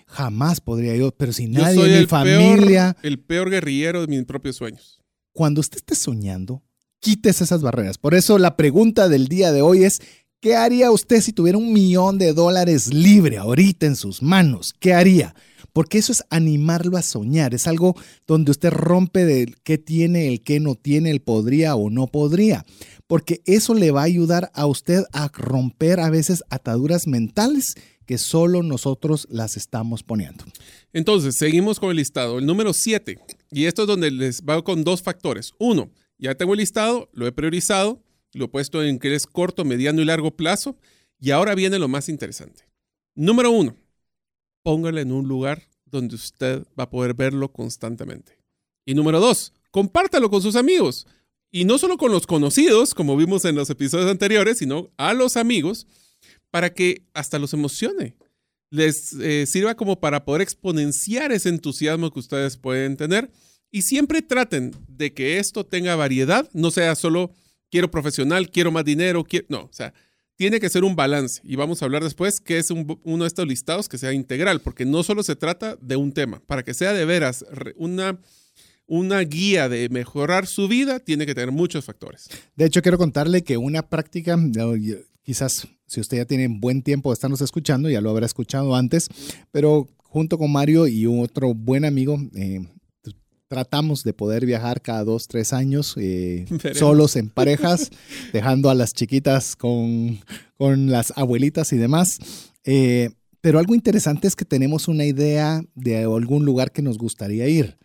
Speaker 1: Jamás podría yo, pero si
Speaker 2: Yo
Speaker 1: nadie
Speaker 2: soy
Speaker 1: en mi
Speaker 2: el
Speaker 1: familia,
Speaker 2: peor, el peor guerrillero de mis propios sueños.
Speaker 1: cuando usted esté soñando, quítese esas barreras. Por eso la pregunta del día de hoy es, ¿qué haría usted si tuviera un millón de dólares libre ahorita en sus manos? ¿Qué haría? Porque eso es animarlo a soñar, es algo donde usted rompe del qué tiene, el qué no tiene, el podría o no podría. Porque eso le va a ayudar a usted a romper a veces ataduras mentales que solo nosotros las estamos poniendo.
Speaker 2: Entonces, seguimos con el listado. El número 7. Y esto es donde les va con dos factores. Uno, ya tengo el listado, lo he priorizado, lo puesto en que es corto, mediano y largo plazo. Y ahora viene lo más interesante. Número uno, póngalo en un lugar donde usted va a poder verlo constantemente. Y número dos, compártalo con sus amigos. Y no solo con los conocidos, como vimos en los episodios anteriores, sino a los amigos, para que hasta los emocione les eh, sirva como para poder exponenciar ese entusiasmo que ustedes pueden tener. Y siempre traten de que esto tenga variedad, no sea solo quiero profesional, quiero más dinero, no, o sea, tiene que ser un balance. Y vamos a hablar después que es un- uno de estos listados que sea integral, porque no solo se trata de un tema. Para que sea de veras una, una guía de mejorar su vida, tiene que tener muchos factores.
Speaker 1: De hecho, quiero contarle que una práctica, quizás si usted ya tiene buen tiempo de estarnos escuchando, ya lo habrá escuchado antes, pero junto con Mario y otro buen amigo, eh, tratamos de poder viajar cada dos, tres años, eh, solos en parejas, dejando a las chiquitas con, con las abuelitas y demás. Eh, pero algo interesante es que tenemos una idea de algún lugar que nos gustaría ir.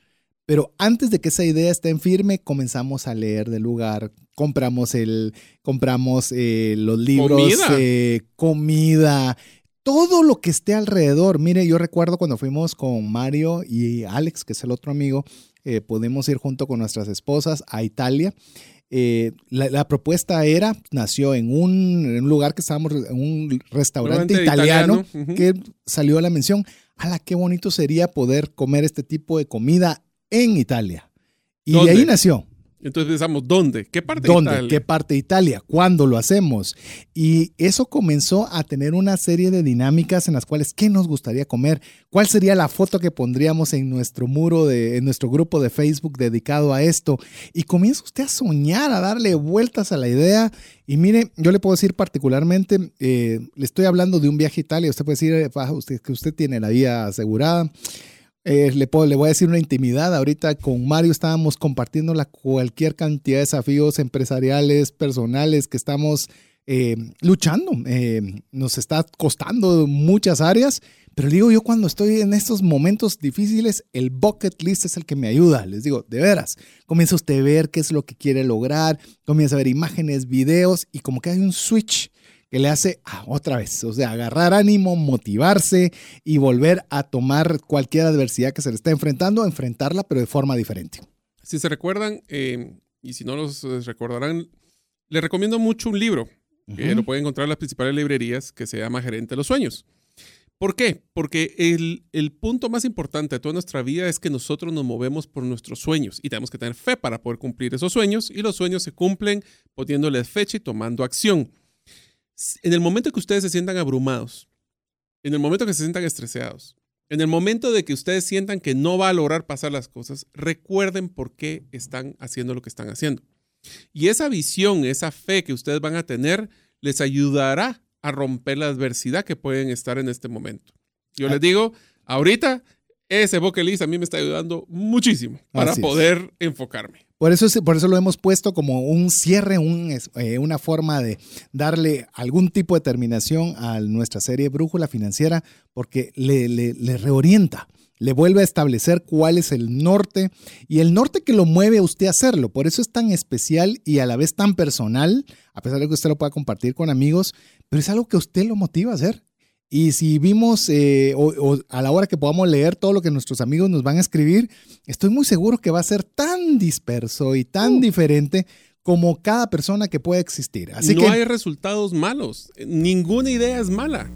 Speaker 1: Pero antes de que esa idea esté en firme, comenzamos a leer del lugar, compramos el, compramos eh, los libros,
Speaker 2: Comida.
Speaker 1: eh, comida, todo lo que esté alrededor. Mire, yo recuerdo cuando fuimos con Mario y Alex, que es el otro amigo, eh, podemos ir junto con nuestras esposas a Italia. Eh, la, la propuesta era, nació en un, en un lugar que estábamos, en un restaurante italiano, que salió la mención, ala, qué bonito sería poder comer este tipo de comida en Italia. Y
Speaker 2: ¿Dónde?
Speaker 1: de ahí nació.
Speaker 2: Entonces pensamos, ¿dónde? ¿Qué parte
Speaker 1: ¿Dónde?
Speaker 2: de Italia?
Speaker 1: ¿Qué parte de Italia? ¿Cuándo lo hacemos? Y eso comenzó a tener una serie de dinámicas en las cuales, ¿qué nos gustaría comer? ¿Cuál sería la foto que pondríamos en nuestro muro, de, en nuestro grupo de Facebook dedicado a esto? Y comienza usted a soñar, a darle vueltas a la idea. Y mire, yo le puedo decir particularmente, eh, le estoy hablando de un viaje a Italia. Usted puede decir "Ah, usted, que usted tiene la vida asegurada. Eh, le, puedo, le voy a decir una intimidad. Ahorita con Mario estábamos compartiendo la, cualquier cantidad de desafíos empresariales, personales que estamos eh, luchando. Eh, nos está costando muchas áreas, pero digo yo cuando estoy en estos momentos difíciles, el bucket list es el que me ayuda. Les digo, de veras, comienza usted a ver qué es lo que quiere lograr, comienza a ver imágenes, videos y como que hay un switch que le hace ah, otra vez, o sea, agarrar ánimo, motivarse y volver a tomar cualquier adversidad que se le está enfrentando, enfrentarla, pero de forma diferente.
Speaker 2: Si se recuerdan, eh, y si no los recordarán, les recomiendo mucho un libro que lo pueden encontrar en las principales librerías que se llama Gerente de los Sueños. ¿Por qué? Porque el, el punto más importante de toda nuestra vida es que nosotros nos movemos por nuestros sueños y tenemos que tener fe para poder cumplir esos sueños y los sueños se cumplen poniéndoles fecha y tomando acción. En el momento que ustedes se sientan abrumados, en el momento que se sientan estresados, en el momento de que ustedes sientan que no va a lograr pasar las cosas, recuerden por qué están haciendo lo que están haciendo. Y esa visión, esa fe que ustedes van a tener, les ayudará a romper la adversidad que pueden estar en este momento. Yo les digo, ahorita ese bucket list a mí me está ayudando muchísimo para
Speaker 1: Así es.
Speaker 2: poder enfocarme.
Speaker 1: Por eso, es- por eso lo hemos puesto como un cierre, un eh, una forma de darle algún tipo de terminación a nuestra serie Brújula Financiera, porque le, le- le reorienta, le vuelve a establecer cuál es el norte y el norte que lo mueve a usted a hacerlo. Por eso es tan especial y a la vez tan personal, a pesar de que usted lo pueda compartir con amigos, pero es algo que a usted lo motiva a hacer. Y si vimos eh, o, o a la hora que podamos leer todo lo que nuestros amigos nos van a escribir, estoy muy seguro que va a ser tan disperso y tan
Speaker 2: Uh.
Speaker 1: diferente como cada persona que pueda existir. Así
Speaker 2: no
Speaker 1: que
Speaker 2: hay resultados malos. Ninguna idea es mala.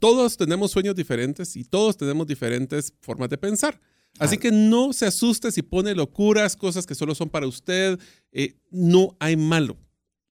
Speaker 2: Todos tenemos sueños diferentes y todos tenemos diferentes formas de pensar. Así
Speaker 1: Ah.
Speaker 2: que no se asuste si pone locuras, cosas que solo son para usted. Eh, no hay malo.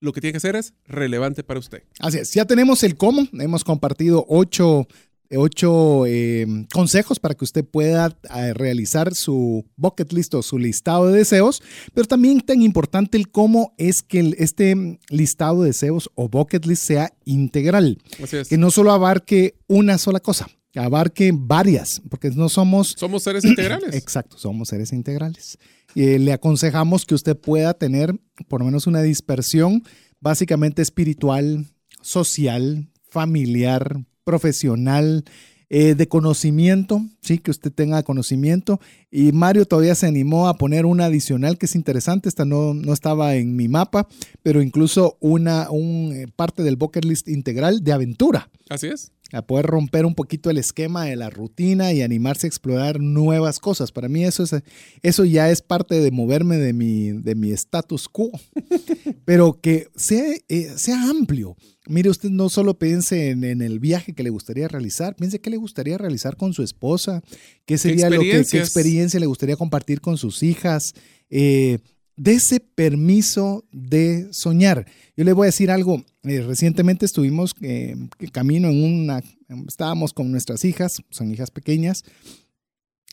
Speaker 2: Lo que tiene que hacer es relevante para usted.
Speaker 1: Así es, ya tenemos el cómo. Hemos compartido ocho, ocho eh, consejos para que usted pueda eh, realizar su bucket list o su listado de deseos, pero también tan importante el cómo es que el- este listado de deseos o bucket list sea integral,
Speaker 2: Así es.
Speaker 1: que no solo abarque una sola cosa, que abarque varias, porque no somos
Speaker 2: Somos seres integrales.
Speaker 1: Exacto, somos seres integrales. Eh, le aconsejamos que usted pueda tener por lo menos una dispersión básicamente espiritual, social, familiar, profesional, eh, de conocimiento, sí, que usted tenga conocimiento. Y Mario todavía se animó a poner una adicional que es interesante, esta no, no estaba en mi mapa, pero incluso una un, eh, parte del bucket list integral de aventura
Speaker 2: Así es.
Speaker 1: A poder romper un poquito el esquema de la rutina y animarse a explorar nuevas cosas. Para mí eso, es, eso ya es parte de moverme de mi, de mi status quo, pero que sea, eh, sea amplio. Mire, usted no solo piense en, en el viaje que le gustaría realizar, piense qué le gustaría realizar con su esposa, qué sería lo que, qué experiencia le gustaría compartir con sus hijas. Eh, de ese permiso de soñar. Yo le voy a decir algo. eh, recientemente estuvimos eh, camino en una, estábamos con nuestras hijas, son hijas pequeñas,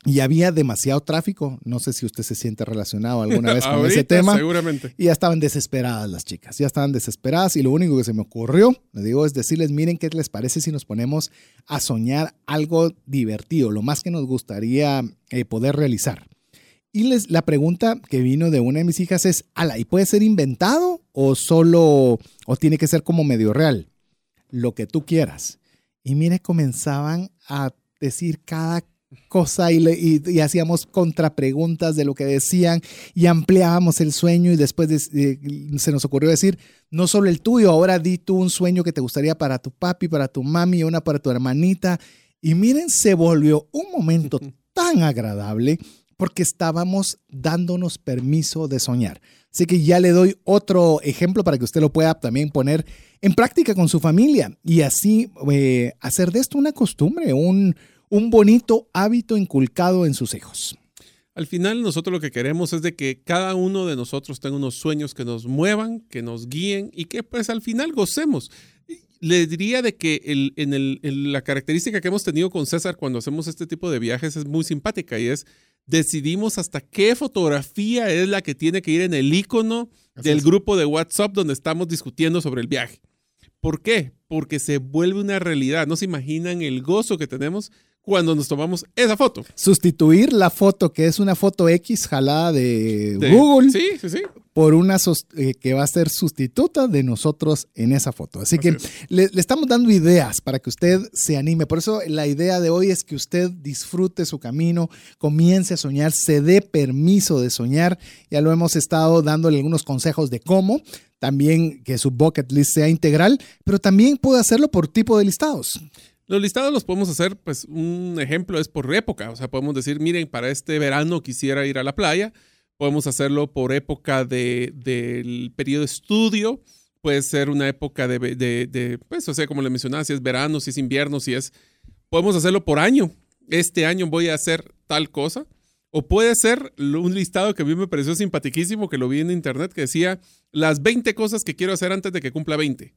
Speaker 1: y había demasiado tráfico. No sé si usted se siente relacionado alguna vez con ese tema.
Speaker 2: Seguramente.
Speaker 1: Y ya estaban desesperadas las chicas, ya estaban desesperadas y lo único que se me ocurrió, le digo, es decirles, miren qué les parece si nos ponemos a soñar algo divertido, lo más que nos gustaría eh, poder realizar. Y les, la pregunta que vino de una de mis hijas es, ala, ¿y puede ser inventado o solo, o tiene que ser como medio real? Lo que tú quieras. Y mire, comenzaban a decir cada cosa y, y, hacíamos contrapreguntas de lo que decían y ampliábamos el sueño y después se nos ocurrió decir, no solo el tuyo, ahora di tú un sueño que te gustaría para tu papi, para tu mami, una para tu hermanita. Y miren, se volvió un momento tan agradable porque estábamos dándonos permiso de soñar. Así que ya le doy otro ejemplo para que usted lo pueda también poner en práctica con su familia y así eh, hacer de esto una costumbre, un, un bonito hábito inculcado en sus hijos.
Speaker 2: Al final nosotros lo que queremos es de que cada uno de nosotros tenga unos sueños que nos muevan, que nos guíen y que pues al final gocemos. Le diría de que en la característica que hemos tenido con César cuando hacemos este tipo de viajes es muy simpática y es decidimos hasta qué fotografía es la que tiene que ir en el icono del grupo de WhatsApp donde estamos discutiendo sobre el viaje. ¿Por qué? Porque se vuelve una realidad. No se imaginan el gozo que tenemos cuando nos tomamos esa foto.
Speaker 1: Sustituir la foto, que es una foto X jalada de, Google, por una eh, que va a ser sustituta de nosotros en esa foto. Así, que le, estamos dando ideas para que usted se anime. Por eso la idea de hoy es que usted disfrute su camino, comience a soñar, se dé permiso de soñar. Ya lo hemos estado dándole algunos consejos de cómo también que su bucket list sea integral, pero también puede hacerlo por tipo de listados.
Speaker 2: Los listados los podemos hacer, pues un ejemplo es por época, o sea, podemos decir, miren, para este verano quisiera ir a la playa, podemos hacerlo por época de, del periodo de estudio, puede ser una época de, de, pues, o sea, como le mencionaba, si es verano, si es invierno, si es, podemos hacerlo por año, este año voy a hacer tal cosa, o puede ser un listado que a mí me pareció simpaticísimo, que lo vi en internet, que decía las 20 cosas que quiero hacer antes de que cumpla 20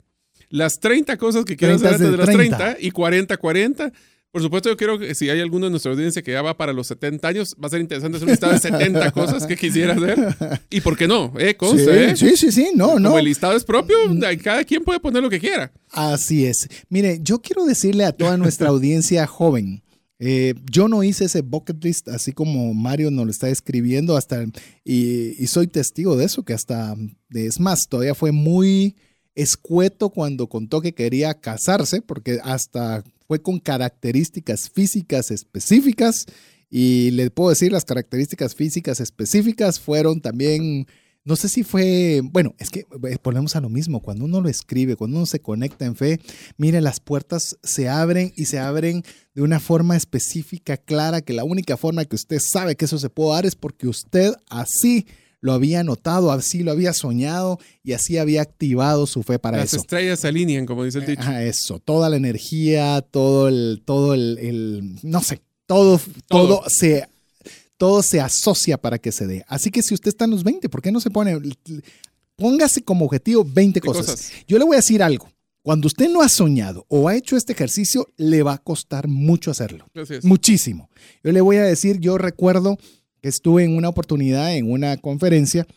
Speaker 2: las 30 cosas que quiero hacer antes de, las 30 y 40, 40. Por supuesto, yo quiero que si hay alguno de nuestra audiencia que ya va para los 70 años, va a ser interesante hacer un listado de 70 cosas que quisiera hacer. ¿Y por qué no? ¿Eh?
Speaker 1: ¿eh? sí, sí, sí, no, no.
Speaker 2: el listado es propio, cada quien puede poner lo que quiera.
Speaker 1: Así es. Mire, yo quiero decirle a toda nuestra audiencia joven, eh, yo no hice ese bucket list así como Mario nos lo está escribiendo hasta, y, y soy testigo de eso, que hasta, es más, todavía fue muy escueto cuando contó que quería casarse, porque hasta fue con características físicas específicas. Y le puedo decir, las características físicas específicas fueron también, no sé si fue, bueno, es que eh, ponemos a lo mismo, cuando uno lo escribe, cuando uno se conecta en fe, mire, las puertas se abren y se abren de una forma específica, clara, que la única forma que usted sabe que eso se puede dar es porque usted así lo había notado, así lo había soñado y así había activado su fe para
Speaker 2: eso.
Speaker 1: Las
Speaker 2: estrellas se alinean, como dice el dicho.
Speaker 1: Ah, eso, toda la energía, todo el, todo el, no sé, todo, todo, se todo se asocia para que se dé. Así que si usted está en los 20, ¿por qué no se pone? Póngase como objetivo 20 cosas. Yo le voy a decir algo. Cuando usted no ha soñado o ha hecho este ejercicio, le va a costar mucho hacerlo. Muchísimo. Yo le voy a decir, yo recuerdo estuve en una oportunidad en una conferencia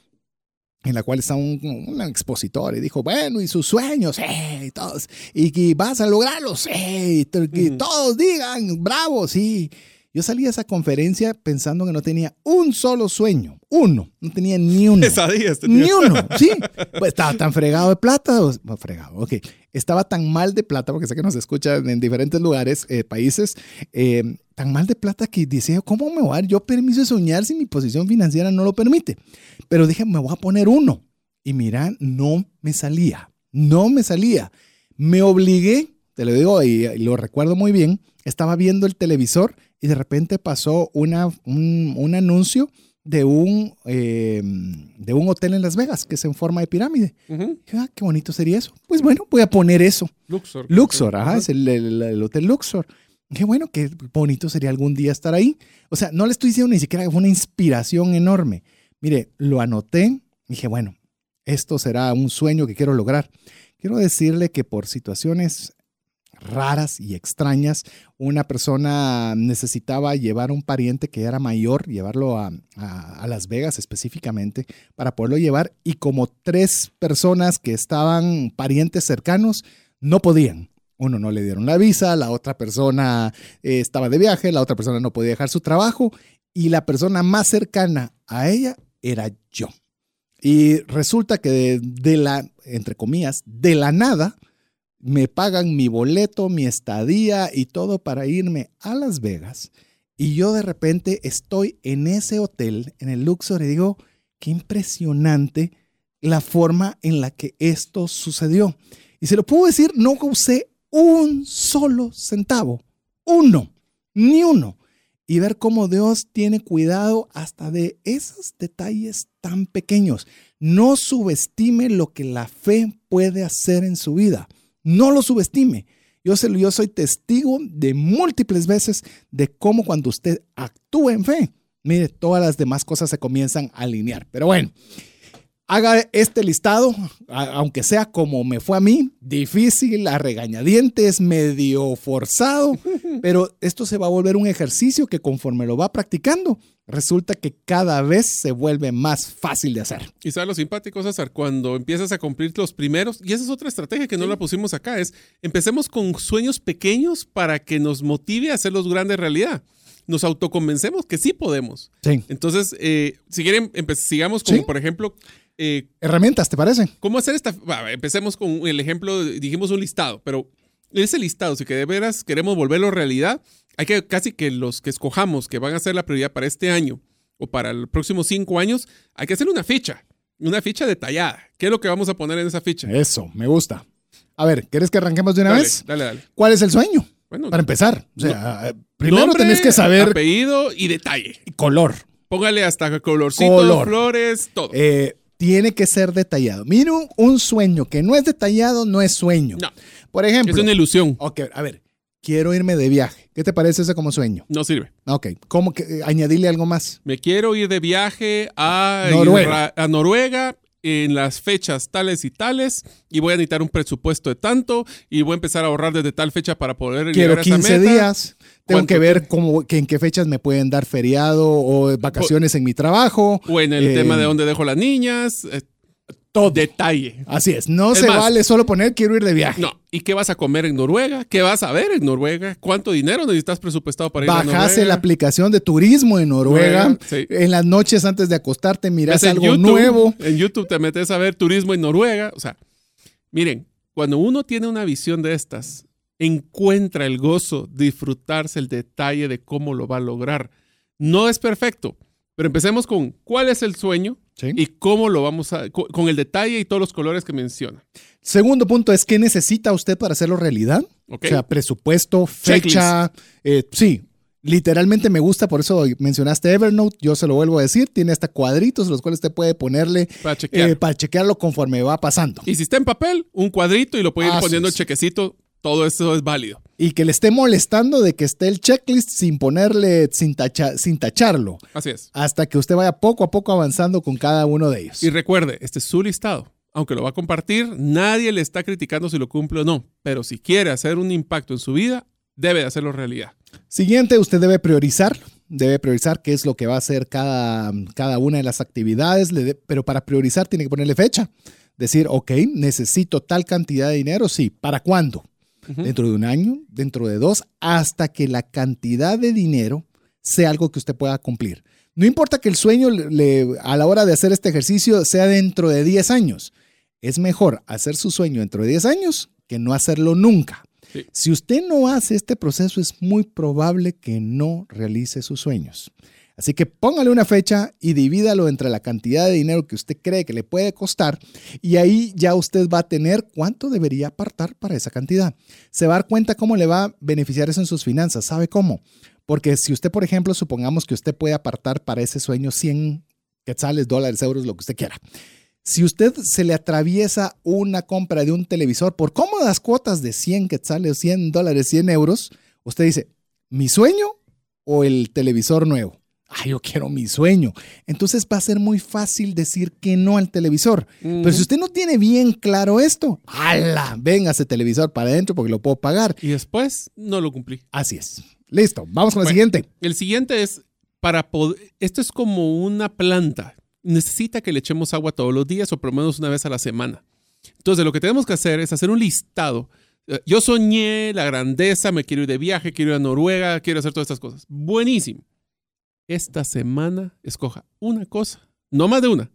Speaker 1: en la cual estaba un, expositor y dijo, bueno, y sus sueños, eh, y todos, y que vas a lograrlos, eh, y que todos digan, bravo, sí. Yo salí a esa conferencia pensando que no tenía un solo sueño, uno, no tenía ni uno.
Speaker 2: Pesadillas
Speaker 1: Ni uno, sí. Pues estaba tan fregado de plata, fregado, ok. Estaba tan mal de plata, porque sé que nos escuchan en diferentes lugares, eh, países, eh, tan mal de plata que decía, ¿cómo me voy a dar yo permiso de soñar si mi posición financiera no lo permite? Pero dije, me voy a poner uno. Y mira, no me salía, no me salía. Me obligué, te lo digo y lo recuerdo muy bien, estaba viendo el televisor y de repente pasó una, un, anuncio de un, em, de un hotel en Las Vegas que es en forma de pirámide. ah, qué bonito sería eso. Pues bueno, voy a poner eso.
Speaker 2: Luxor.
Speaker 1: Luxor, ajá, es el, hotel Luxor. Qué bueno, qué bonito sería algún día estar ahí. O sea, no le estoy diciendo ni siquiera que fue una inspiración enorme. Mire, lo anoté. Dije, bueno, esto será un sueño que quiero lograr. Quiero decirle que por situaciones raras y extrañas. Una persona necesitaba llevar a un pariente que era mayor, llevarlo a, Las Vegas específicamente, para poderlo llevar. Y como tres personas que estaban parientes cercanos, no podían. Uno no le dieron la visa, la otra persona eh, estaba de viaje, la otra persona no podía dejar su trabajo y la persona más cercana a ella era yo. Y resulta que de la, entre comillas, de la nada, me pagan mi boleto, mi estadía y todo para irme a Las Vegas. Y yo de repente estoy en ese hotel, en el Luxor, y digo, qué impresionante la forma en la que esto sucedió. Y se lo puedo decir, no usé un solo centavo, uno, ni uno. Y ver cómo Dios tiene cuidado hasta de esos detalles tan pequeños. No subestime lo que la fe puede hacer en su vida. No lo subestime. Yo, soy testigo de múltiples veces de cómo cuando usted actúa en fe, mire, todas las demás cosas se comienzan a alinear. Pero bueno, haga este listado, aunque sea como me fue a mí, difícil, a regañadientes, medio forzado, pero esto se va a volver un ejercicio que conforme lo va practicando, resulta que cada vez se vuelve más fácil de hacer.
Speaker 2: Y sabes lo simpático, César, cuando empiezas a cumplir los primeros, y esa es otra estrategia que no la pusimos acá, es empecemos con sueños pequeños para que nos motive a hacer los grandes realidad nos autoconvencemos que sí podemos.
Speaker 1: Sí.
Speaker 2: Entonces, eh, si quieren, sigamos como, por ejemplo,
Speaker 1: eh, Herramientas, ¿te parece?
Speaker 2: ¿Cómo hacer esta? empecemos con el ejemplo, dijimos un listado, pero ese listado, si que de veras queremos volverlo realidad, hay que casi que los que escojamos que van a ser la prioridad para este año o para los próximos cinco años, hay que hacer una ficha, una ficha detallada. ¿Qué es lo que vamos a poner en esa ficha?
Speaker 1: Eso, me gusta. A ver, ¿quieres que arranquemos de una vez?
Speaker 2: Dale, dale.
Speaker 1: ¿Cuál es el sueño? Bueno, para empezar, o sea, primero tenés que saber
Speaker 2: apellido y detalle.
Speaker 1: Y color.
Speaker 2: Póngale hasta colorcito, flores, todo.
Speaker 1: Eh, tiene que ser detallado. Mira, un, sueño que no es detallado no es sueño.
Speaker 2: No.
Speaker 1: Por ejemplo.
Speaker 2: Es una ilusión.
Speaker 1: Ok, a ver. Quiero irme de viaje. ¿Qué te parece ese como sueño?
Speaker 2: No sirve.
Speaker 1: Ok. ¿Cómo que eh, añadirle algo más?
Speaker 2: Me quiero ir de viaje a Noruega. a Noruega en las fechas tales y tales y voy a necesitar un presupuesto de tanto y voy a empezar a ahorrar desde tal fecha para poder
Speaker 1: Quiero llegar a 15 días. Tengo que ver cómo, que en qué fechas me pueden dar feriado o vacaciones en mi trabajo.
Speaker 2: O en el tema de eh, dónde dejo las niñas. Todo. Detalle.
Speaker 1: Así es. No se vale solo poner quiero ir de viaje.
Speaker 2: No. ¿Y qué vas a comer en Noruega? ¿Qué vas a ver en Noruega? ¿Cuánto dinero necesitas presupuestado para ir a Noruega?
Speaker 1: Bajase la aplicación de turismo en Noruega. En las noches antes de acostarte miras algo nuevo.
Speaker 2: En YouTube te metes a ver turismo en Noruega. O sea, miren, cuando uno tiene una visión de estas, encuentra el gozo, disfrutarse el detalle de cómo lo va a lograr. No es perfecto, pero empecemos con cuál es el sueño y cómo lo vamos a, con el detalle y todos los colores que menciona.
Speaker 1: Segundo punto es, ¿qué necesita usted para hacerlo realidad? O sea, presupuesto, fecha. Eh, sí, literalmente me gusta, por eso mencionaste Evernote, yo se lo vuelvo a decir, tiene hasta cuadritos los cuales usted puede ponerle
Speaker 2: para, eh,
Speaker 1: para chequearlo conforme va pasando.
Speaker 2: Y si está en papel, un cuadrito y lo puede ir poniendo el chequecito todo esto es válido.
Speaker 1: Y que le esté molestando de que esté el checklist sin ponerle, sin, sin tacharlo.
Speaker 2: Así es.
Speaker 1: Hasta que usted vaya poco a poco avanzando con cada uno de ellos.
Speaker 2: Y recuerde, este es su listado. Aunque lo va a compartir, nadie le está criticando si lo cumple o no. Pero si quiere hacer un impacto en su vida, debe hacerlo realidad.
Speaker 1: Siguiente, usted debe priorizar. Debe priorizar qué es lo que va a hacer cada, cada una de las actividades. pero para priorizar tiene que ponerle fecha. Decir, ok, necesito tal cantidad de dinero. Sí, ¿para cuándo? Dentro de un año, dentro de dos, hasta que la cantidad de dinero sea algo que usted pueda cumplir. No importa que el sueño le, a la hora de hacer este ejercicio sea dentro de 10 años. Es mejor hacer su sueño dentro de 10 años que no hacerlo nunca. Si usted no hace este proceso, es muy probable que no realice sus sueños. Así que póngale una fecha y divídalo entre la cantidad de dinero que usted cree que le puede costar y ahí ya usted va a tener cuánto debería apartar para esa cantidad. Se va a dar cuenta cómo le va a beneficiar eso en sus finanzas. ¿Sabe cómo? Porque si usted, por ejemplo, supongamos que usted puede apartar para ese sueño 100 quetzales, dólares, euros, lo que usted quiera. Si usted se le atraviesa una compra de un televisor por cómodas cuotas de 100 quetzales, 100 dólares, 100 euros, usted dice, ¿mi sueño o el televisor nuevo? Ay, yo quiero mi sueño. Entonces va a ser muy fácil decir que no al televisor. Pero si usted no tiene bien claro esto, ¡hala! Venga ese televisor para adentro porque lo puedo pagar.
Speaker 2: Y después no lo cumplí.
Speaker 1: Así es. Listo, vamos con el siguiente.
Speaker 2: El siguiente es para poder, esto es como una planta. Necesita que le echemos agua todos los días o por lo menos una vez a la semana. Entonces, lo que tenemos que hacer es hacer un listado. Eh, yo soñé la grandeza, me quiero ir de viaje, quiero ir a Noruega, quiero hacer todas estas cosas. Buenísimo esta semana escoja una cosa, no más de una,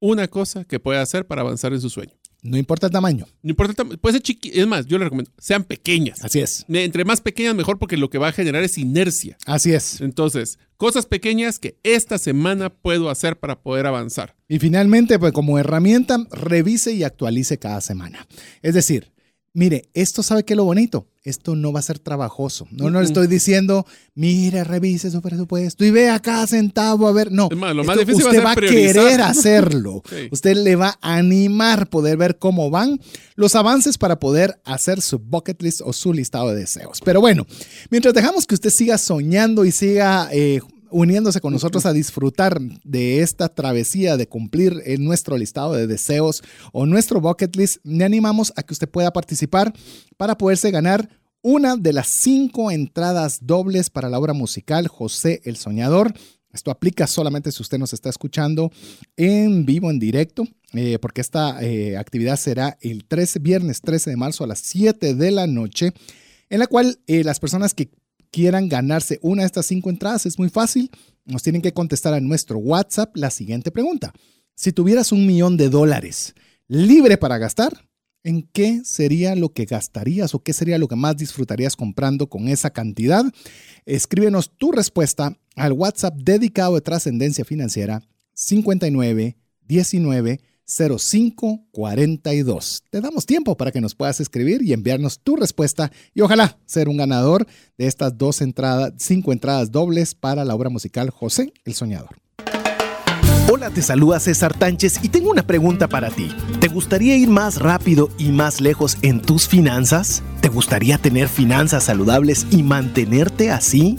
Speaker 2: una cosa que pueda hacer para avanzar en su sueño.
Speaker 1: No importa el tamaño.
Speaker 2: No importa el tamaño. Puede ser chiqui. Es más, yo le recomiendo, sean pequeñas.
Speaker 1: Así es.
Speaker 2: Entre más pequeñas, mejor, porque lo que va a generar es inercia.
Speaker 1: Así es.
Speaker 2: Entonces, cosas pequeñas que esta semana puedo hacer para poder avanzar.
Speaker 1: Y finalmente, pues como herramienta, revise y actualice cada semana. Es decir, Mire, esto sabe que lo bonito, esto no va a ser trabajoso. No, no le estoy diciendo, mire, revise su presupuesto y vea cada centavo a ver. No,
Speaker 2: lo más difícil
Speaker 1: usted
Speaker 2: va a,
Speaker 1: querer hacerlo. Usted le va a animar poder ver cómo van los avances para poder hacer su bucket list o su listado de deseos. Pero bueno, mientras dejamos que usted siga soñando y siga eh, uniéndose con nosotros a disfrutar de esta travesía de cumplir en nuestro listado de deseos o nuestro bucket list, le animamos a que usted pueda participar para poderse ganar una de las cinco entradas dobles para la obra musical José el Soñador. Esto aplica solamente si usted nos está escuchando en vivo, en directo, eh, porque esta eh, actividad será el 13, viernes 13 de marzo a las 7 de la noche, en la cual eh, las personas que quieran ganarse una de estas cinco entradas, es muy fácil. Nos tienen que contestar a nuestro WhatsApp la siguiente pregunta. Si tuvieras un millón de dólares libre para gastar, ¿en qué sería lo que gastarías o qué sería lo que más disfrutarías comprando con esa cantidad? Escríbenos tu respuesta al WhatsApp dedicado de trascendencia financiera 59 19 0542. Te damos tiempo para que nos puedas escribir y enviarnos tu respuesta y ojalá ser un ganador de estas dos entradas, cinco entradas dobles para la obra musical José el Soñador.
Speaker 3: Hola, te saluda César Tánchez y tengo una pregunta para ti. ¿Te gustaría ir más rápido y más lejos en tus finanzas? ¿Te gustaría tener finanzas saludables y mantenerte así?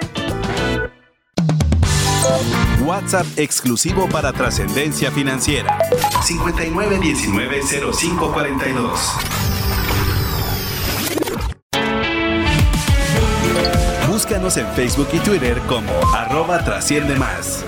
Speaker 4: WhatsApp exclusivo para trascendencia financiera. 59190542. Búscanos en Facebook y Twitter como arroba trasciende más.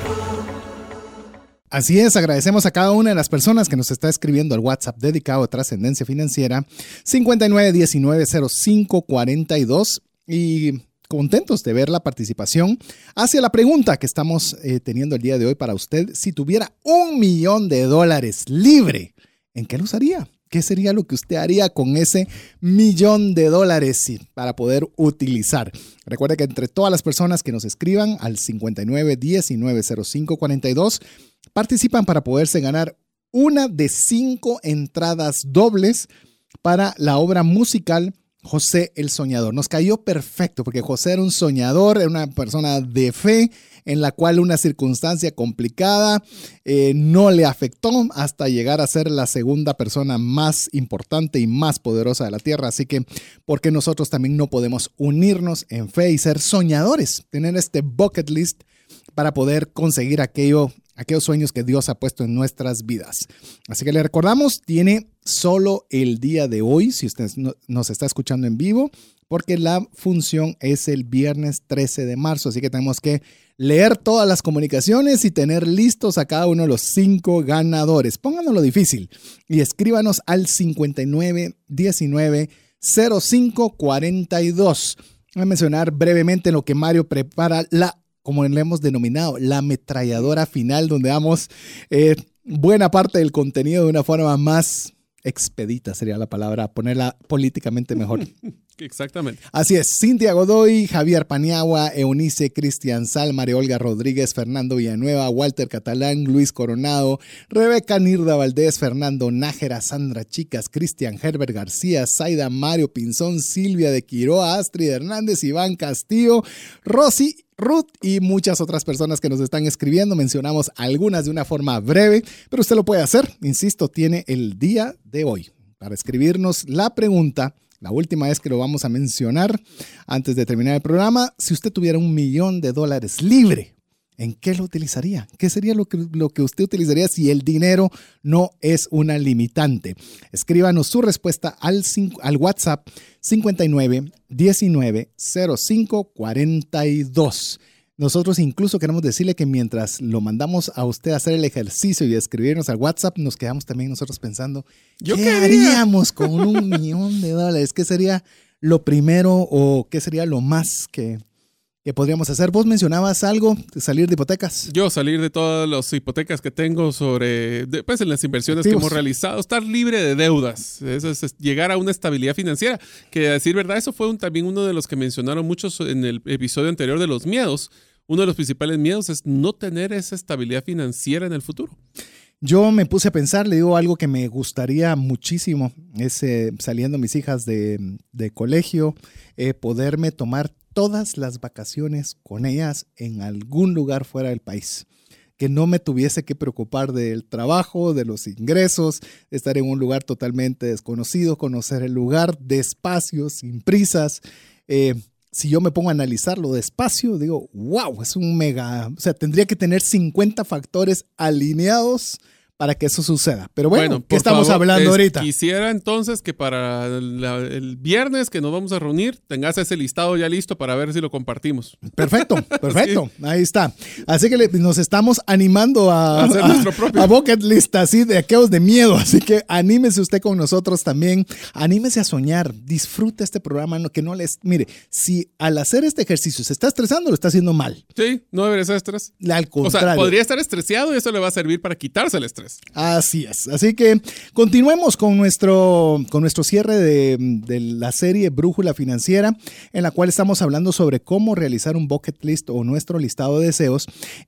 Speaker 1: Así es, agradecemos a cada una de las personas que nos está escribiendo al WhatsApp dedicado a Trascendencia Financiera 59190542 y contentos de ver la participación hacia la pregunta que estamos eh, teniendo el día de hoy para usted. Si tuviera un millón de dólares libre, ¿en qué lo usaría? ¿Qué sería lo que usted haría con ese millón de dólares para poder utilizar? Recuerde que entre todas las personas que nos escriban al 59 42 participan para poderse ganar una de cinco entradas dobles para la obra musical José el soñador. Nos cayó perfecto porque José era un soñador, era una persona de fe en la cual una circunstancia complicada eh, no le afectó hasta llegar a ser la segunda persona más importante y más poderosa de la tierra. Así que, ¿por qué nosotros también no podemos unirnos en fe y ser soñadores? Tener este bucket list para poder conseguir aquello aquellos sueños que Dios ha puesto en nuestras vidas. Así que le recordamos, tiene solo el día de hoy, si usted nos está escuchando en vivo, porque la función es el viernes 13 de marzo, así que tenemos que leer todas las comunicaciones y tener listos a cada uno de los cinco ganadores. Pónganos lo difícil y escríbanos al 5919 0542. Voy a mencionar brevemente lo que Mario prepara la como le hemos denominado, la ametralladora final, donde damos eh, buena parte del contenido de una forma más expedita, sería la palabra, ponerla políticamente mejor.
Speaker 2: Exactamente.
Speaker 1: Así es, Cintia Godoy, Javier Paniagua, Eunice Cristian Sal, María Olga Rodríguez, Fernando Villanueva, Walter Catalán, Luis Coronado, Rebeca Nirda Valdés, Fernando Nájera, Sandra Chicas, Cristian Herbert García, Zaida Mario Pinzón, Silvia de Quiroa, Astrid Hernández, Iván Castillo, Rosy Ruth y muchas otras personas que nos están escribiendo. Mencionamos algunas de una forma breve, pero usted lo puede hacer. Insisto, tiene el día de hoy para escribirnos la pregunta la última vez que lo vamos a mencionar antes de terminar el programa, si usted tuviera un millón de dólares libre, ¿en qué lo utilizaría? ¿Qué sería lo que, lo que usted utilizaría si el dinero no es una limitante? Escríbanos su respuesta al, al WhatsApp 59 19 05 42. Nosotros incluso queremos decirle que mientras lo mandamos a usted a hacer el ejercicio y a escribirnos al WhatsApp, nos quedamos también nosotros pensando, ¿qué haríamos con un millón de dólares? ¿Qué sería lo primero o qué sería lo más que, que podríamos hacer? Vos mencionabas algo, de salir de hipotecas.
Speaker 2: Yo salir de todas las hipotecas que tengo sobre, pues en las inversiones que hemos realizado, estar libre de deudas, eso es, llegar a una estabilidad financiera, que a decir verdad, eso fue también uno de los que mencionaron muchos en el episodio anterior de los miedos. Uno de los principales miedos es no tener esa estabilidad financiera en el futuro.
Speaker 1: Yo me puse a pensar, le digo algo que me gustaría muchísimo, es eh, saliendo mis hijas de, colegio, eh, poderme tomar todas las vacaciones con ellas en algún lugar fuera del país. Que no me tuviese que preocupar del trabajo, de los ingresos, estar en un lugar totalmente desconocido, conocer el lugar despacio, sin prisas. Eh, si yo me pongo a analizarlo despacio, digo, wow, es un mega, o sea, tendría que tener 50 factores alineados para que eso suceda. Pero bueno, ¿qué estamos hablando ahorita?
Speaker 2: Quisiera entonces que para el viernes que nos vamos a reunir tengas ese listado ya listo para ver si lo compartimos.
Speaker 1: Perfecto, perfecto. Ahí está. Así que nos estamos animando a, hacer nuestro propio. A bucket list así de aquellos de miedo. Así que anímese usted con nosotros también. Anímese a soñar. Disfrute este programa. que no les. Mire, si al hacer este ejercicio se está estresando, lo está haciendo mal.
Speaker 2: Sí, no debería ser estrés.
Speaker 1: Al contrario. O sea,
Speaker 2: podría estar estresado y eso le va a servir para quitarse el estrés.
Speaker 1: Así es. Así que continuemos con nuestro, con nuestro cierre de, la serie Brújula Financiera, en la cual estamos hablando sobre cómo realizar un bucket list o nuestro listado de deseos.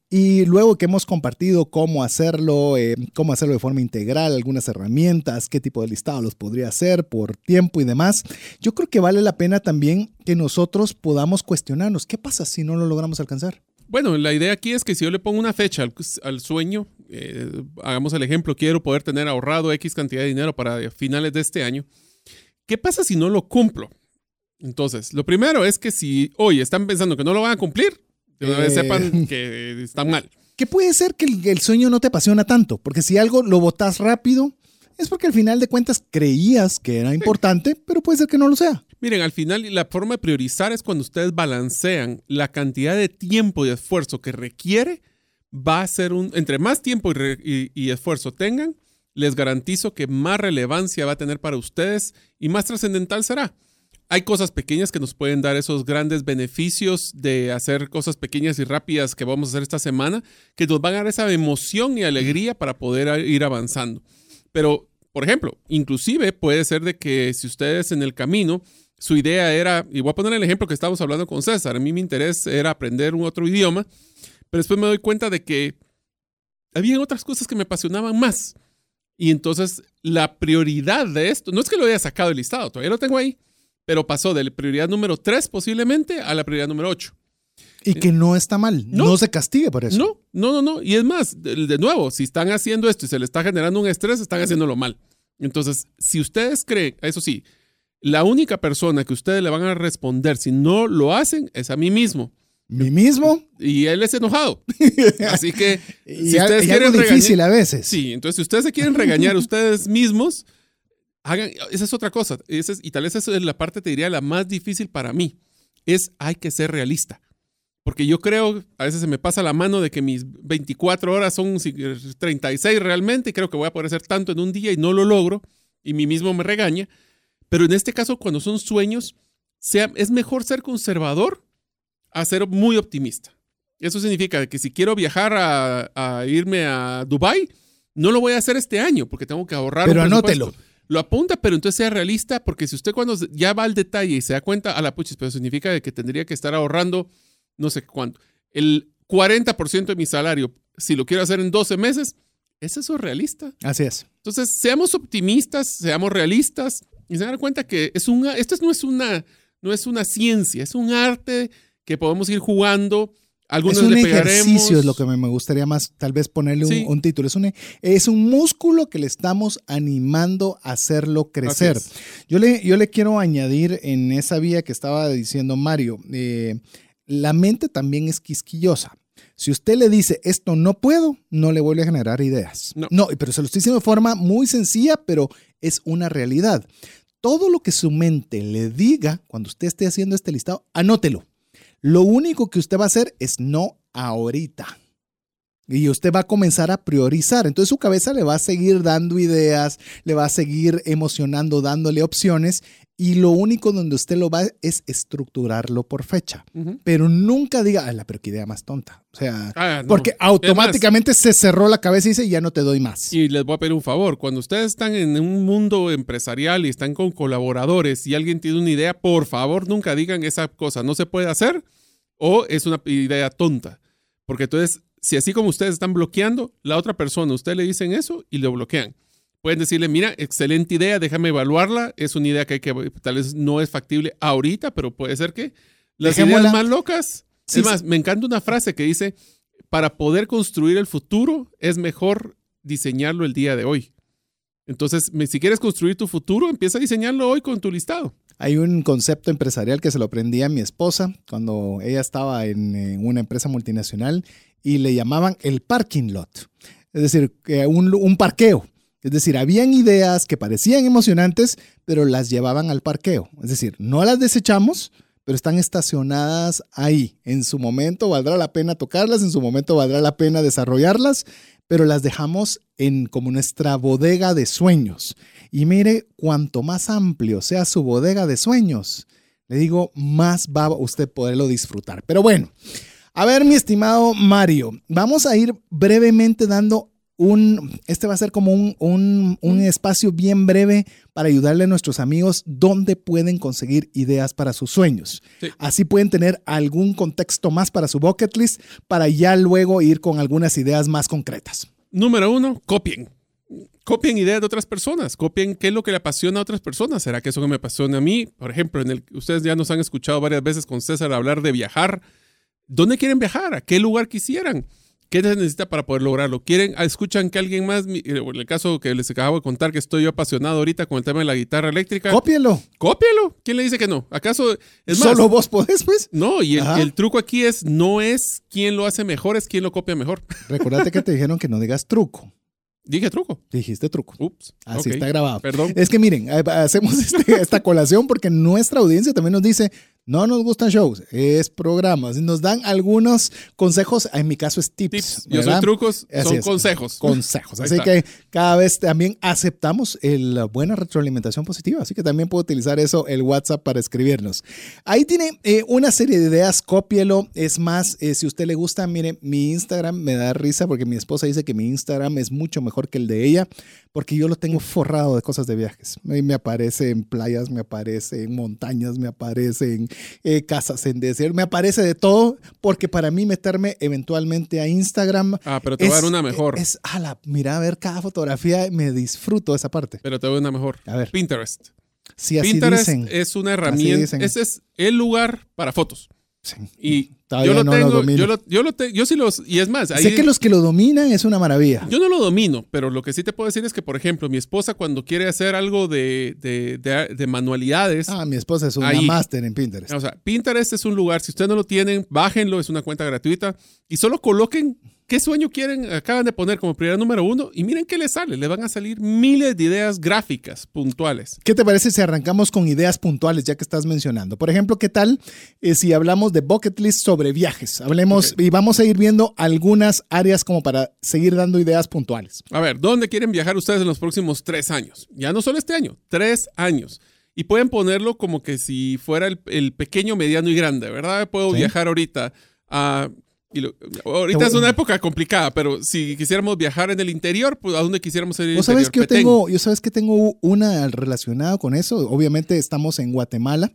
Speaker 1: Y luego que hemos compartido cómo hacerlo, eh, cómo hacerlo de forma integral, algunas herramientas, qué tipo de listado los podría hacer por tiempo y demás, yo creo que vale la pena también que nosotros podamos cuestionarnos, ¿qué pasa si no lo logramos alcanzar?
Speaker 2: Bueno, la idea aquí es que si yo le pongo una fecha al, sueño, eh, hagamos el ejemplo, quiero poder tener ahorrado X cantidad de dinero para finales de este año, ¿qué pasa si no lo cumplo? Entonces, lo primero es que si hoy están pensando que no lo van a cumplir, eh, sepan que están mal.
Speaker 1: Que puede ser que el, sueño no te apasiona tanto, porque si algo lo botas rápido, es porque al final de cuentas creías que era importante, pero puede ser que no lo sea.
Speaker 2: Miren, al final la forma de priorizar es cuando ustedes balancean la cantidad de tiempo y esfuerzo que requiere, va a ser un, entre más tiempo y, esfuerzo tengan, les garantizo que más relevancia va a tener para ustedes y más trascendental será. Hay cosas pequeñas que nos pueden dar esos grandes beneficios de hacer cosas pequeñas y rápidas que vamos a hacer esta semana, que nos van a dar esa emoción y alegría para poder ir avanzando. Pero, por ejemplo, inclusive puede ser de que si ustedes en el camino su idea era, y voy a poner el ejemplo que estábamos hablando con César, a mí mi interés era aprender un otro idioma, pero después me doy cuenta de que había otras cosas que me apasionaban más. Y entonces la prioridad de esto, no es que lo haya sacado del listado, todavía lo tengo ahí, pero pasó de la prioridad número 3 posiblemente a la prioridad número 8.
Speaker 1: Y que no está mal, no, se castigue por eso.
Speaker 2: No, no, no, no. Y es más, de, de, nuevo, si están haciendo esto y se le está generando un estrés, están haciéndolo mal. Entonces, si ustedes creen, eso sí, la única persona que ustedes le van a responder si no lo hacen es a mí mismo.
Speaker 1: ¿Mí mismo?
Speaker 2: Y él es enojado. Así que
Speaker 1: si ustedes quieren difícil a veces.
Speaker 2: Sí, entonces si ustedes se quieren regañar ustedes mismos, hagan, esa es otra cosa. y tal vez esa es la parte, te diría, la más difícil para mí. Es hay que ser realista. Porque yo creo, a veces se me pasa la mano de que mis 24 horas son 36 realmente y creo que voy a poder hacer tanto en un día y no lo logro y mí mismo me regaña. Pero en este caso, cuando son sueños, sea, es mejor ser conservador a ser muy optimista. Eso significa que si quiero viajar a, a irme a Dubai, no lo voy a hacer este año porque tengo que ahorrar.
Speaker 1: Pero
Speaker 2: un
Speaker 1: anótelo.
Speaker 2: Lo apunta, pero entonces sea realista, porque si usted cuando ya va al detalle y se da cuenta, a la puchis, pero significa que tendría que estar ahorrando no sé cuánto. El 40% de mi salario, si lo quiero hacer en 12 meses, ¿es eso realista?
Speaker 1: Así es.
Speaker 2: Entonces, seamos optimistas, seamos realistas y se dan cuenta que es una, esto no es una, no es una ciencia, es un arte que podemos ir jugando. Algunos
Speaker 1: es un
Speaker 2: le
Speaker 1: ejercicio, es lo que me gustaría más, tal vez ponerle un,
Speaker 2: Sí.
Speaker 1: un título. Es un, es un músculo que le estamos animando a hacerlo crecer. Yo le, yo le quiero añadir en esa vía que estaba diciendo Mario, eh, la mente también es quisquillosa. Si usted le dice esto no puedo, no le vuelve a generar ideas.
Speaker 2: No.
Speaker 1: pero se lo estoy diciendo de forma muy sencilla, pero es una realidad. Todo lo que su mente le diga cuando usted esté haciendo este listado, anótelo. Lo único que usted va a hacer es no ahorita. Y usted va a comenzar a priorizar. Entonces su cabeza le va a seguir dando ideas, le va a seguir emocionando, dándole opciones. Y lo único donde usted lo va es estructurarlo por fecha. Pero nunca diga, ala, pero qué idea más tonta. O sea,
Speaker 2: Ah, no.
Speaker 1: porque automáticamente se cerró la cabeza y dice, ya no te doy más.
Speaker 2: Y les voy a pedir un favor. Cuando ustedes están en un mundo empresarial y están con colaboradores y alguien tiene una idea, por favor nunca digan esa cosa no se puede hacer o es una idea tonta. Porque entonces, si así como ustedes están bloqueando, la otra persona, ustedes le dicen eso y lo bloquean. Pueden decirle, mira, excelente idea, déjame evaluarla. Es una idea que, hay que tal vez no es factible ahorita, pero puede ser que las
Speaker 1: Dejémosla.
Speaker 2: ideas más locas.
Speaker 1: Sí,
Speaker 2: es más, me encanta una frase que dice, para poder construir el futuro es mejor diseñarlo el día de hoy. Entonces, si quieres construir tu futuro, empieza a diseñarlo hoy con tu listado.
Speaker 1: Hay un concepto empresarial que se lo aprendí a mi esposa cuando ella estaba en, eh, una empresa multinacional y le llamaban el parking lot. Es decir, un, un parqueo. Es decir, habían ideas que parecían emocionantes, pero las llevaban al parqueo. Es decir, no las desechamos, pero están estacionadas ahí. En su momento valdrá la pena tocarlas, en su momento valdrá la pena desarrollarlas, pero las dejamos en como nuestra bodega de sueños. Y mire, cuanto más amplio sea su bodega de sueños, le digo, más va usted poderlo disfrutar. Pero bueno, a ver, mi estimado Mario, vamos a ir brevemente dando un, este va a ser como un, un, un espacio bien breve para ayudarle a nuestros amigos dónde pueden conseguir ideas para sus sueños.
Speaker 2: Sí.
Speaker 1: Así pueden tener algún contexto más para su bucket list para ya luego ir con algunas ideas más concretas.
Speaker 2: Número uno, copien. Copien ideas de otras personas. Copien qué es lo que le apasiona a otras personas. ¿Será que eso que me apasiona a mí? Por ejemplo, en el, ustedes ya nos han escuchado varias veces con César hablar de viajar. ¿Dónde quieren viajar? ¿A qué lugar quisieran? ¿Qué se necesita para poder lograrlo? ¿Quieren, ah, escuchan que alguien más, eh, en el caso que les acabo de contar que estoy yo apasionado ahorita con el tema de la guitarra eléctrica,
Speaker 1: Cópielo.
Speaker 2: cópielo. ¿Quién le dice que no? ¿Acaso es más?
Speaker 1: Solo vos podés, pues.
Speaker 2: No, y el truco aquí es, no es quién lo hace mejor, es quién lo copia mejor.
Speaker 1: Recordate que te dijeron que no digas truco.
Speaker 2: Dije truco.
Speaker 1: Dijiste truco.
Speaker 2: Ups.
Speaker 1: Así está grabado.
Speaker 2: Perdón.
Speaker 1: Es que miren, eh, hacemos este- esta colación porque nuestra audiencia también nos dice, no nos gustan shows, es programas. Nos dan algunos consejos, en mi caso es tips.
Speaker 2: Tips. Yo soy trucos,
Speaker 1: Así
Speaker 2: son
Speaker 1: es.
Speaker 2: consejos.
Speaker 1: Consejos. Así que cada vez también aceptamos la buena retroalimentación positiva. Así que también puedo utilizar eso, el WhatsApp, para escribirnos. Ahí tiene eh, una serie de ideas, cópielo. Es más, eh, si usted le gusta, mire, mi Instagram me da risa porque mi esposa dice que mi Instagram es mucho mejor que el de ella porque yo lo tengo forrado de cosas de viajes. Me aparece en playas, me aparece en montañas, me aparece en eh, casas en desierto, me aparece de todo porque para mí meterme eventualmente a Instagram
Speaker 2: Ah, pero te voy a dar una mejor.
Speaker 1: es, ala, mira, a ver cada fotografía, me disfruto esa parte.
Speaker 2: Pero te voy a dar una mejor.
Speaker 1: A ver.
Speaker 2: Pinterest.
Speaker 1: Sí, así
Speaker 2: Pinterest
Speaker 1: dicen.
Speaker 2: es una herramienta. Ese es el lugar para fotos.
Speaker 1: Sí.
Speaker 2: Y
Speaker 1: Todavía
Speaker 2: yo lo
Speaker 1: no lo
Speaker 2: tengo.
Speaker 1: domino.
Speaker 2: yo, lo, yo, lo te- yo sí los. Y es más, ahí,
Speaker 1: Sé que los que lo dominan es una maravilla.
Speaker 2: yo no lo domino, pero lo que sí te puedo decir es que, por ejemplo, mi esposa cuando quiere hacer algo de, de, de- de manualidades.
Speaker 1: Ah, mi esposa es una máster en Pinterest.
Speaker 2: O sea, Pinterest es un lugar, si ustedes no lo tienen, bájenlo, es una cuenta gratuita y solo coloquen qué sueño quieren, acaban de poner como prioridad número uno y miren qué les sale, le van a salir miles de ideas gráficas puntuales.
Speaker 1: ¿Qué te parece si arrancamos con ideas puntuales, ya que estás mencionando? Por ejemplo, ¿qué tal eh, si hablamos de bucket list sobre viajes? Hablemos y vamos a ir viendo algunas áreas como para seguir dando ideas puntuales.
Speaker 2: A ver, ¿dónde quieren viajar ustedes en los próximos tres años? Ya no solo este año, tres años. Y pueden ponerlo como que si fuera el, el pequeño, mediano y grande, ¿verdad? Puedo
Speaker 1: Sí.
Speaker 2: viajar ahorita a Y lo- ahorita es una época complicada, pero si quisiéramos viajar en el interior, pues ¿a dónde quisiéramos ir?
Speaker 1: Vos sabes que yo tengo, yo sabes que tengo una relacionada con eso. Obviamente estamos en Guatemala.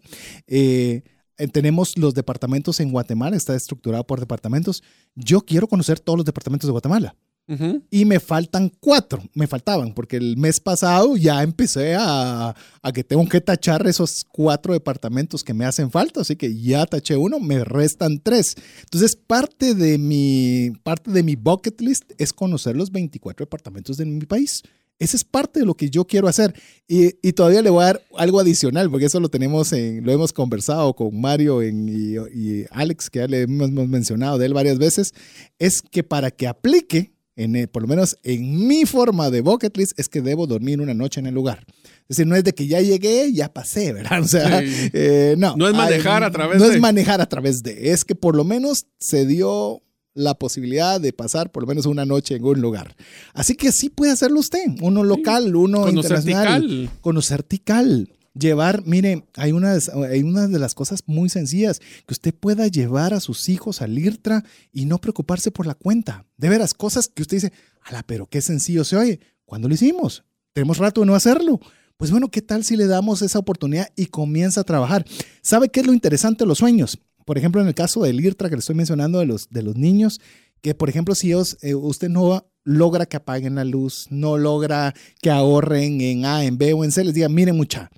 Speaker 1: eh, eh, tenemos los departamentos en Guatemala, está estructurado por departamentos. Yo quiero conocer todos los departamentos de Guatemala.
Speaker 2: Ujú.
Speaker 1: Y me faltan cuatro, me faltaban, porque el mes pasado ya empecé a, a que tengo que tachar esos cuatro departamentos que me hacen falta, así que ya taché uno, me restan tres. Entonces, parte de mi, parte de mi bucket list es conocer los 24 departamentos de mi país. Esa es parte de lo que yo quiero hacer. Y, y todavía le voy a dar algo adicional, porque eso lo tenemos en, lo hemos conversado con Mario en- y, y Alex, que ya le hemos mencionado de él varias veces, es que para que aplique, en, el- por lo menos en mi forma de bucket list, es que debo dormir una noche en el lugar. Es decir, no es de que ya llegué, ya pasé, ¿verdad? O sea,
Speaker 2: Sí.
Speaker 1: eh, no.
Speaker 2: No es manejar a través
Speaker 1: No
Speaker 2: de-
Speaker 1: es manejar a través de. Es que por lo menos se dio la posibilidad de pasar por lo menos una noche en un lugar. Así que sí puede hacerlo usted, uno local, uno
Speaker 2: Conocer
Speaker 1: internacional. Conocer Tikal. Llevar, mire, hay unas, hay una de las cosas muy sencillas, que usted pueda llevar a sus hijos al IRTRA y no preocuparse por la cuenta. De veras, cosas que usted dice, ala, pero qué sencillo se oye. ¿Cuándo lo hicimos? Tenemos rato de no hacerlo. Pues bueno, ¿qué tal si le damos esa oportunidad y comienza a trabajar? ¿Sabe qué es lo interesante de los sueños? Por ejemplo, en el caso del IRTRA que le estoy mencionando de los, de los niños, que por ejemplo, si ellos, eh, usted no logra que apaguen la luz, no logra que ahorren en A, en B o en C, les diga, miren mucha,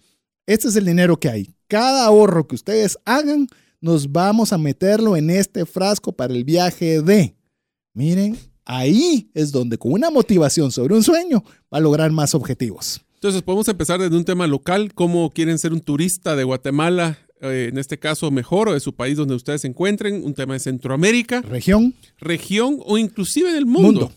Speaker 1: este es el dinero que hay. Cada ahorro que ustedes hagan, nos vamos a meterlo en este frasco para el viaje de. Miren, ahí es donde con una motivación sobre un sueño va a lograr más objetivos.
Speaker 2: Entonces podemos empezar desde un tema local, cómo quieren ser un turista de Guatemala, eh, en este caso mejor, o de su país donde ustedes se encuentren, un tema de Centroamérica,
Speaker 1: Región,
Speaker 2: región o inclusive del mundo.
Speaker 1: Mundo.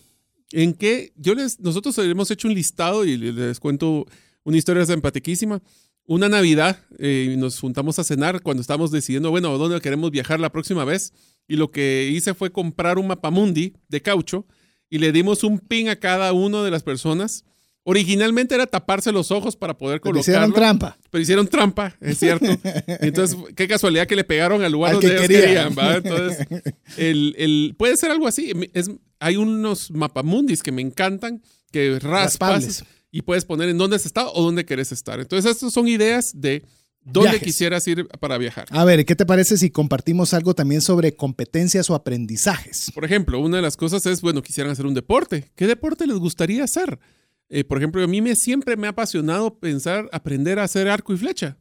Speaker 2: En que yo les, nosotros hemos hecho un listado y les cuento una historia simpaticísima. Una Navidad, eh, nos juntamos a cenar cuando estábamos decidiendo, bueno, dónde queremos viajar la próxima vez. Y lo que hice fue comprar un mapamundi de caucho y le dimos un pin a cada una de las personas. Originalmente era taparse los ojos para poder
Speaker 1: le hicieron trampa.
Speaker 2: pero hicieron trampa, es cierto. Entonces, qué casualidad que le pegaron al lugar
Speaker 1: Al
Speaker 2: donde
Speaker 1: que
Speaker 2: ellos
Speaker 1: querían.
Speaker 2: Entonces, el, el- puede ser algo así. Es, hay unos mapamundis que me encantan, que raspas
Speaker 1: Raspables.
Speaker 2: Y puedes poner en dónde has estado o dónde querés estar. Entonces, estas son ideas de dónde
Speaker 1: Viajes.
Speaker 2: quisieras ir para viajar.
Speaker 1: A ver, ¿qué te parece si compartimos algo también sobre competencias o aprendizajes?
Speaker 2: Por ejemplo, una de las cosas es, bueno, quisieran hacer un deporte. ¿Qué deporte les gustaría hacer? Eh, por ejemplo, a mí me, siempre me ha apasionado pensar, aprender a hacer arco y flecha.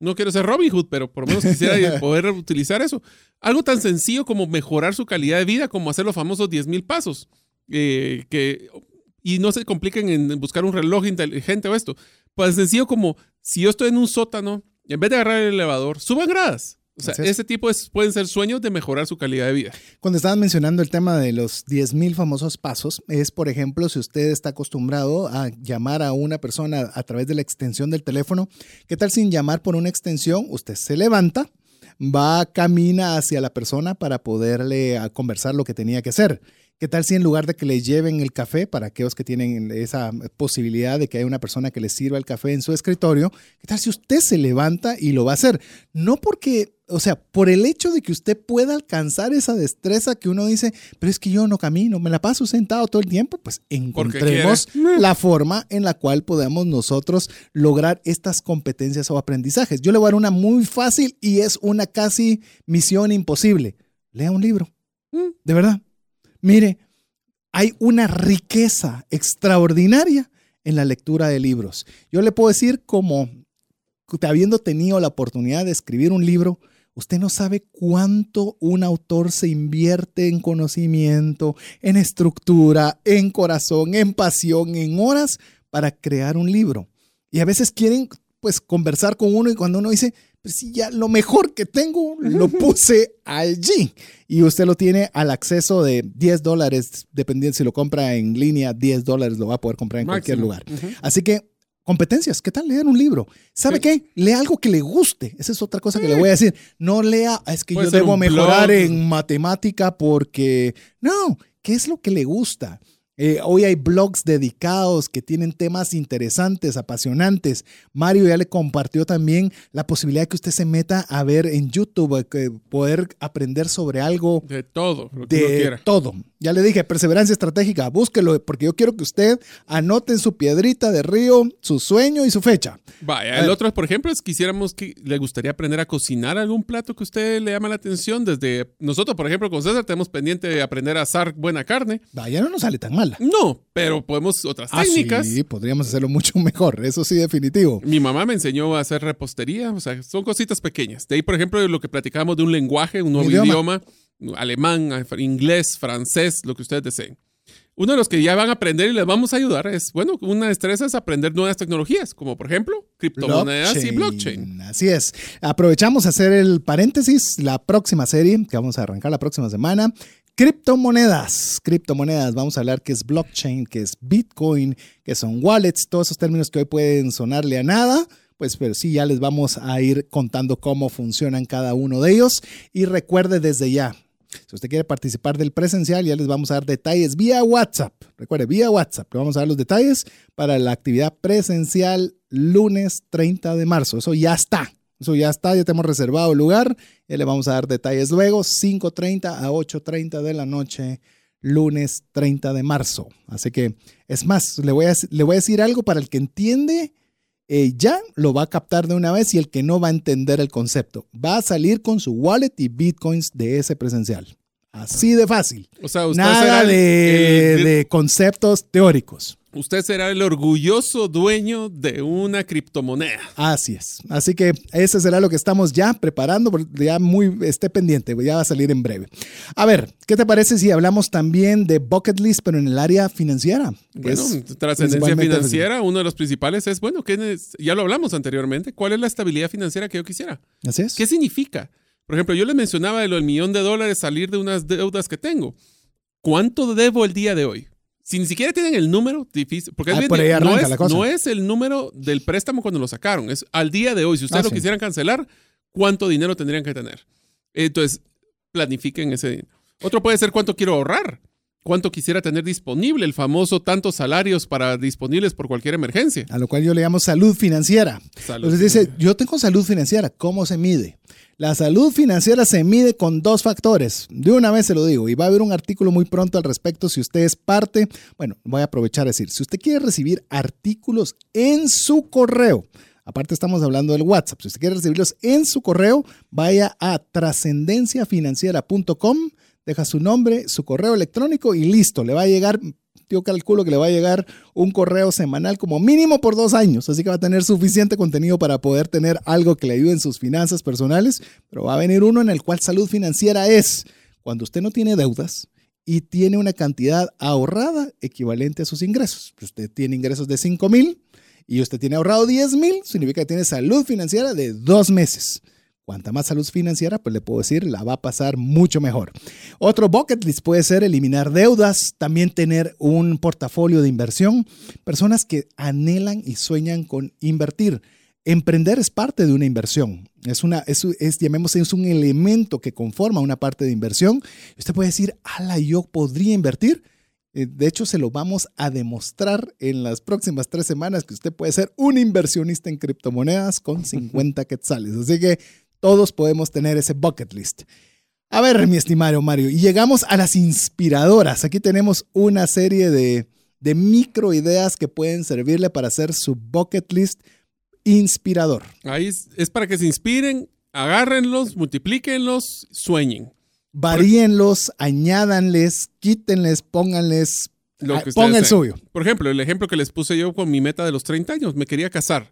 Speaker 2: No quiero ser Robin Hood, pero por lo menos quisiera poder utilizar eso. Algo tan sencillo como mejorar su calidad de vida, como hacer los famosos 10 mil pasos. Eh, que, y no se compliquen en buscar un reloj inteligente o esto. Pues sencillo como si yo estoy en un sótano, en vez de agarrar el elevador, suban gradas. O sea,
Speaker 1: es.
Speaker 2: ese tipo de, pueden ser sueños de mejorar su calidad de vida.
Speaker 1: Cuando estaban mencionando el tema de los 10.000 famosos pasos, es, por ejemplo, si usted está acostumbrado a llamar a una persona a través de la extensión del teléfono, ¿qué tal sin llamar por una extensión? Usted se levanta, va, camina hacia la persona para poderle conversar lo que tenía que hacer. ¿Qué tal si en lugar de que le lleven el café, para aquellos que tienen esa posibilidad de que haya una persona que les sirva el café en su escritorio, qué tal si usted se levanta y lo va a hacer? No porque, o sea, por el hecho de que usted pueda alcanzar esa destreza que uno dice, pero es que yo no camino, me la paso sentado todo el tiempo, pues encontremos la forma en la cual podamos nosotros lograr estas competencias o aprendizajes. Yo le voy a dar una muy fácil y es una casi misión imposible. Lea un libro.
Speaker 2: Mm.
Speaker 1: De verdad. Mire, hay una riqueza extraordinaria en la lectura de libros. Yo le puedo decir como habiendo tenido la oportunidad de escribir un libro, usted no sabe cuánto un autor se invierte en conocimiento, en estructura, en corazón, en pasión, en horas para crear un libro. Y a veces quieren pues conversar con uno y cuando uno dice, pues sí, ya lo mejor que tengo lo puse allí. Y usted lo tiene al acceso de 10 dólares, dependiendo si lo compra en línea, 10 dólares lo va a poder comprar en cualquier
Speaker 2: Máximo.
Speaker 1: lugar. Así que, competencias, ¿qué tal leer un libro? ¿Sabe
Speaker 2: Sí.
Speaker 1: qué? Lea algo que le guste. Esa es otra cosa que le voy a decir. No lea, "Ah, es que
Speaker 2: Puede
Speaker 1: yo debo mejorar
Speaker 2: blog.
Speaker 1: en matemática porque... No, ¿qué es lo que le gusta? Eh, hoy hay blogs dedicados que tienen temas interesantes, apasionantes. Mario ya le compartió también la posibilidad de que usted se meta a ver en YouTube, eh, que poder aprender sobre algo.
Speaker 2: De todo, lo que uno
Speaker 1: De
Speaker 2: quiera.
Speaker 1: todo. Ya le dije, perseverancia estratégica, búsquelo, porque yo quiero que usted anote en su piedrita de río su sueño y su fecha.
Speaker 2: Vaya, el otro, por ejemplo, es quisiéramos que le gustaría aprender a cocinar algún plato que a usted le llama la atención. Desde nosotros, por ejemplo, con César tenemos pendiente de aprender a asar buena carne.
Speaker 1: Vaya, no nos sale tan mala.
Speaker 2: No, pero podemos otras
Speaker 1: Ah,
Speaker 2: técnicas.
Speaker 1: sí, podríamos hacerlo mucho mejor, eso sí, definitivo.
Speaker 2: Mi mamá me enseñó a hacer repostería, o sea, son cositas pequeñas. De ahí, por ejemplo, lo que platicábamos de un lenguaje, un nuevo
Speaker 1: Idioma.
Speaker 2: idioma, alemán, inglés, francés, lo que ustedes deseen. Uno de los que ya van a aprender y les vamos a ayudar es, bueno, una destreza es aprender nuevas tecnologías, como por ejemplo criptomonedas y blockchain.
Speaker 1: Así es. Aprovechamos a hacer el paréntesis, la próxima serie que vamos a arrancar la próxima semana. Criptomonedas, criptomonedas, vamos a hablar qué es blockchain, qué es Bitcoin, qué son wallets, todos esos términos que hoy pueden sonarle a nada, pues pero sí ya les vamos a ir contando cómo funcionan cada uno de ellos y recuerde desde ya, si usted quiere participar del presencial, ya les vamos a dar detalles vía WhatsApp. Recuerde, vía WhatsApp. Le vamos a dar los detalles para la actividad presencial lunes 30 de marzo. Eso ya está. Eso ya está. Ya tenemos reservado el lugar. Ya le vamos a dar detalles luego. 5.30 a 8.30 de la noche, lunes 30 de marzo. Así que, es más, le voy a, le voy a decir algo para el que entiende. Eh, ya lo va a captar de una vez y el que no va a entender el concepto va a salir con su wallet y bitcoins de ese presencial. Así de fácil.
Speaker 2: O sea, usted,
Speaker 1: Nada
Speaker 2: será el,
Speaker 1: de,
Speaker 2: el-
Speaker 1: de conceptos teóricos.
Speaker 2: Usted será el orgulloso dueño de una criptomoneda.
Speaker 1: Así es. Así que ese será lo que estamos ya preparando, porque ya muy esté pendiente, ya va a salir en breve. A ver, ¿qué te parece si hablamos también de bucket list, pero en el área financiera?
Speaker 2: Bueno,
Speaker 1: es
Speaker 2: trascendencia financiera, uno de los principales es, bueno, ¿qué es- ya lo hablamos anteriormente, ¿cuál es la estabilidad financiera que yo quisiera?
Speaker 1: Así es.
Speaker 2: ¿Qué significa? Por ejemplo, yo les mencionaba de lo del millón de dólares salir de unas deudas que tengo. ¿Cuánto debo el día de hoy? Si ni siquiera tienen el número, difícil. Porque
Speaker 1: Ah, por
Speaker 2: di- no, es, no es el número del préstamo cuando lo sacaron, es al día de hoy. Si ustedes
Speaker 1: Ah,
Speaker 2: lo
Speaker 1: sí.
Speaker 2: quisieran cancelar, ¿cuánto dinero tendrían que tener? Entonces, planifiquen ese dinero. Otro puede ser cuánto quiero ahorrar, cuánto quisiera tener disponible, el famoso tantos salarios para disponibles por cualquier emergencia.
Speaker 1: A lo cual yo le llamo salud financiera.
Speaker 2: Salud.
Speaker 1: Entonces dice, yo tengo salud financiera. ¿Cómo se mide? La salud financiera se mide con dos factores. De una vez se lo digo, y va a haber un artículo muy pronto al respecto si usted es parte. Bueno, voy a aprovechar a decir, si usted quiere recibir artículos en su correo, aparte estamos hablando del WhatsApp, si usted quiere recibirlos en su correo, vaya a trascendenciafinanciera.com, deja su nombre, su correo electrónico y listo, le va a llegar yo calculo que le va a llegar un correo semanal como mínimo por dos años, así que va a tener suficiente contenido para poder tener algo que le ayude en sus finanzas personales, pero va a venir uno en el cual salud financiera es cuando usted no tiene deudas y tiene una cantidad ahorrada equivalente a sus ingresos. Usted tiene ingresos de 5 mil y usted tiene ahorrado 10 mil, significa que tiene salud financiera de dos meses. Cuanta más salud financiera, pues le puedo decir, la va a pasar mucho mejor. Otro bucket list puede ser eliminar deudas, también tener un portafolio de inversión. Personas que anhelan y sueñan con invertir. Emprender es parte de una inversión. Es una, es, es, llamémosle, es un elemento que conforma una parte de inversión. Usted puede decir, ala, yo podría invertir. Eh, De hecho, se lo vamos a demostrar en las próximas tres semanas que usted puede ser un inversionista en criptomonedas con 50 quetzales. Así que todos podemos tener ese bucket list. A ver, mi estimado Mario, y llegamos a las inspiradoras. Aquí tenemos una serie de, de micro ideas que pueden servirle para hacer su bucket list inspirador.
Speaker 2: Ahí es, es para que se inspiren, agárrenlos, multiplíquenlos, sueñen.
Speaker 1: Varíenlos, añádanles, quítenles, pónganles, ah,
Speaker 2: que ustedes
Speaker 1: ponga el suyo.
Speaker 2: Por ejemplo, el ejemplo que les puse yo con mi meta de los 30 años, me quería casar.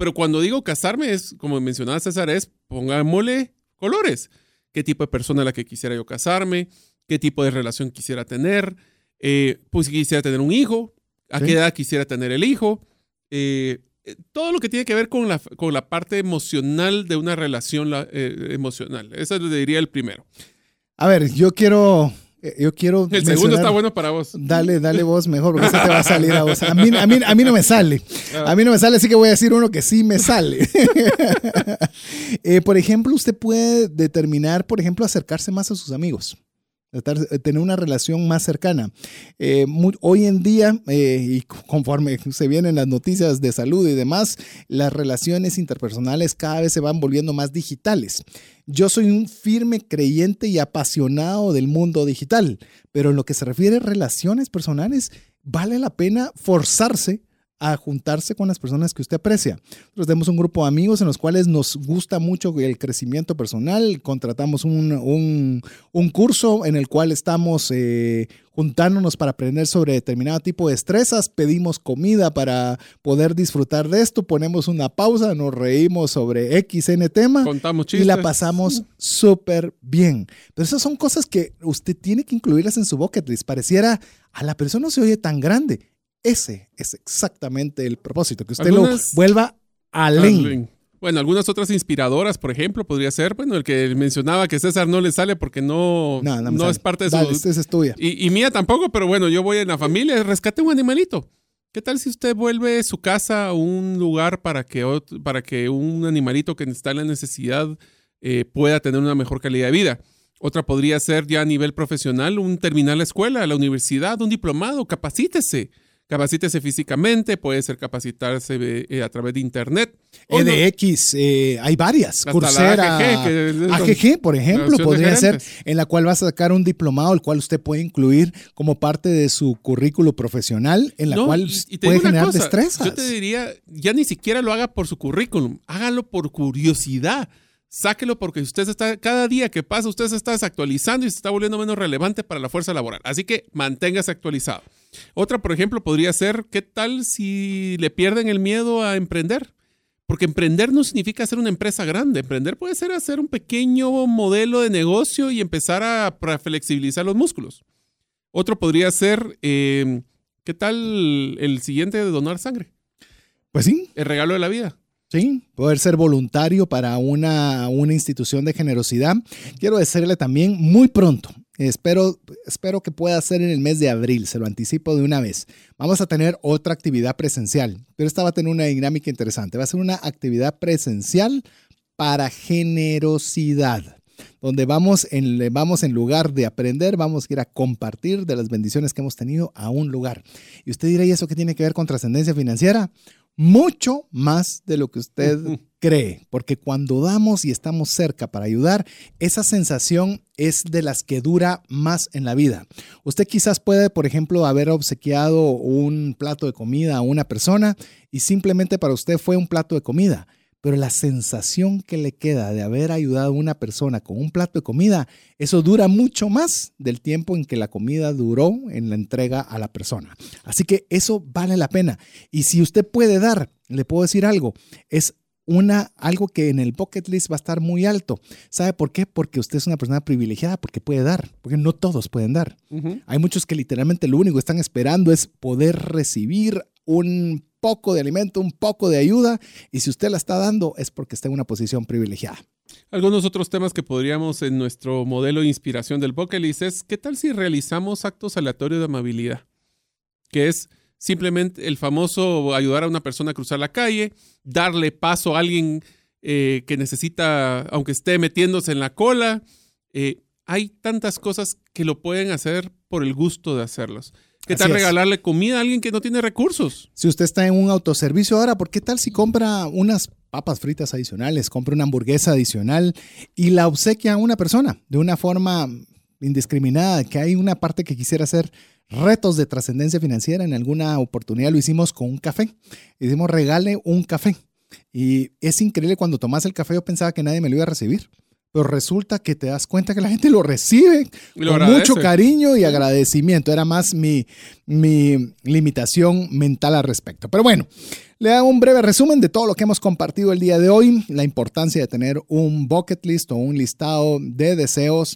Speaker 2: Pero cuando digo casarme, es como mencionaba César, es pongámosle colores. ¿Qué tipo de persona es la que quisiera yo casarme? ¿Qué tipo de relación quisiera tener? Eh, pues si quisiera tener un hijo, ¿a
Speaker 1: Sí.
Speaker 2: qué edad quisiera tener el hijo? Eh, eh, todo lo que tiene que ver con la, con la parte emocional de una relación la- eh, emocional. Eso le diría el primero.
Speaker 1: A ver, yo quiero, yo quiero.
Speaker 2: El segundo está bueno para vos.
Speaker 1: Dale, dale vos mejor, porque ese te va a salir a vos. A mí, a, mí, a mí no me sale. A mí no me sale, así que voy a decir uno que sí me sale. Eh, por ejemplo, usted puede determinar, por ejemplo, acercarse más a sus amigos. Tener una relación más cercana. Eh, hoy en día, eh, y conforme se vienen las noticias de salud y demás, las relaciones interpersonales cada vez se van volviendo más digitales. Yo soy un firme creyente y apasionado del mundo digital, pero en lo que se refiere a relaciones personales, vale la pena forzarse a juntarse con las personas que usted aprecia. Nosotros tenemos un grupo de amigos en los cuales nos gusta mucho el crecimiento personal, contratamos un, curso en el cual estamos eh, juntándonos para aprender sobre determinado tipo de destrezas, pedimos comida para poder disfrutar de esto, ponemos una pausa, nos reímos sobre XN tema y la pasamos súper bien. Pero esas son cosas que usted tiene que incluirlas en su bucket list. Pareciera a la persona no se oye tan grande ese es exactamente el propósito, que usted lo vuelva a Len.
Speaker 2: Bueno, algunas otras inspiradoras, por ejemplo, podría ser, bueno, el que mencionaba que César no le sale porque no, no, es parte de
Speaker 1: su... Esa es tuya.
Speaker 2: Y, mía tampoco, pero bueno, yo voy en la familia, rescate un animalito. ¿Qué tal si usted vuelve su casa un lugar para que, para que un animalito que está en la necesidad eh, pueda tener una mejor calidad de vida? Otra podría ser ya a nivel profesional, un terminar la escuela, la universidad, un diplomado, capacítese. Capacítese físicamente, puede ser capacitarse eh, a través de internet.
Speaker 1: EDX, eh, hay varias. Coursera, AGG, por ejemplo, podría ser, en la cual va a sacar un diplomado, el cual usted puede incluir como parte de su currículo profesional, en la cual puede generar destrezas.
Speaker 2: Yo te diría, ya ni siquiera lo haga por su currículum, hágalo por curiosidad sáquelo porque usted está, cada día que pasa, usted se está desactualizando y se está volviendo menos relevante para la fuerza laboral. Así que manténgase actualizado. Otra, por ejemplo, podría ser, ¿qué tal si le pierden el miedo a emprender? Porque emprender no significa hacer una empresa grande. Emprender puede ser hacer un pequeño modelo de negocio y empezar a, flexibilizar los músculos. Otro podría ser, eh, ¿qué tal el siguiente de donar sangre?
Speaker 1: Pues sí.
Speaker 2: El regalo de la vida.
Speaker 1: Sí, poder ser voluntario para una, una institución de generosidad. Quiero decirle también muy pronto, espero, espero que pueda ser en el mes de abril, se lo anticipo de una vez. Vamos a tener otra actividad presencial, pero esta va a tener una dinámica interesante. Va a ser una actividad presencial para generosidad donde vamos en, vamos en lugar de aprender, vamos a ir a compartir de las bendiciones que hemos tenido a un lugar. Y usted dirá, ¿y eso qué tiene que ver con trascendencia financiera? mucho más de lo que usted cree, porque cuando damos y estamos cerca para ayudar, esa sensación es de las que dura más en la vida. Usted quizás puede, por ejemplo, haber obsequiado un plato de comida a una persona y simplemente para usted fue un plato de comida pero la sensación que le queda de haber ayudado a una persona con un plato de comida, eso dura mucho más del tiempo en que la comida duró en la entrega a la persona. Así que eso vale la pena. Y si usted puede dar, le puedo decir algo, es una, algo que en el bucket list va a estar muy alto. ¿Sabe por qué? Porque usted es una persona privilegiada, porque puede dar, porque no todos pueden dar. Hay muchos que literalmente lo único que están esperando es poder recibir un poco de alimento, un poco de ayuda, y si usted la está dando es porque está en una posición privilegiada.
Speaker 2: Algunos otros temas que podríamos en nuestro modelo de inspiración del bucket es, ¿qué tal si realizamos actos aleatorios de amabilidad? Que es simplemente el famoso ayudar a una persona a cruzar la calle, darle paso a alguien eh, que necesita, aunque esté metiéndose en la cola. Eh, hay tantas cosas que lo pueden hacer por el gusto de hacerlos. ¿Qué tal regalarle comida a alguien que no tiene recursos?
Speaker 1: Si usted está en un autoservicio ahora, ¿por qué tal si compra unas papas fritas adicionales, compra una hamburguesa adicional y la obsequia a una persona de una forma indiscriminada? Que hay una parte que quisiera hacer retos de trascendencia financiera. En alguna oportunidad lo hicimos con un café. Hicimos regale un café. Y es increíble cuando tomas el café, yo pensaba que nadie me lo iba a recibir pero resulta que te das cuenta que la gente lo recibe con mucho cariño y agradecimiento. Era más mi, mi limitación mental al respecto. Pero bueno, le hago un breve resumen de todo lo que hemos compartido el día de hoy, la importancia de tener un bucket list o un listado de deseos,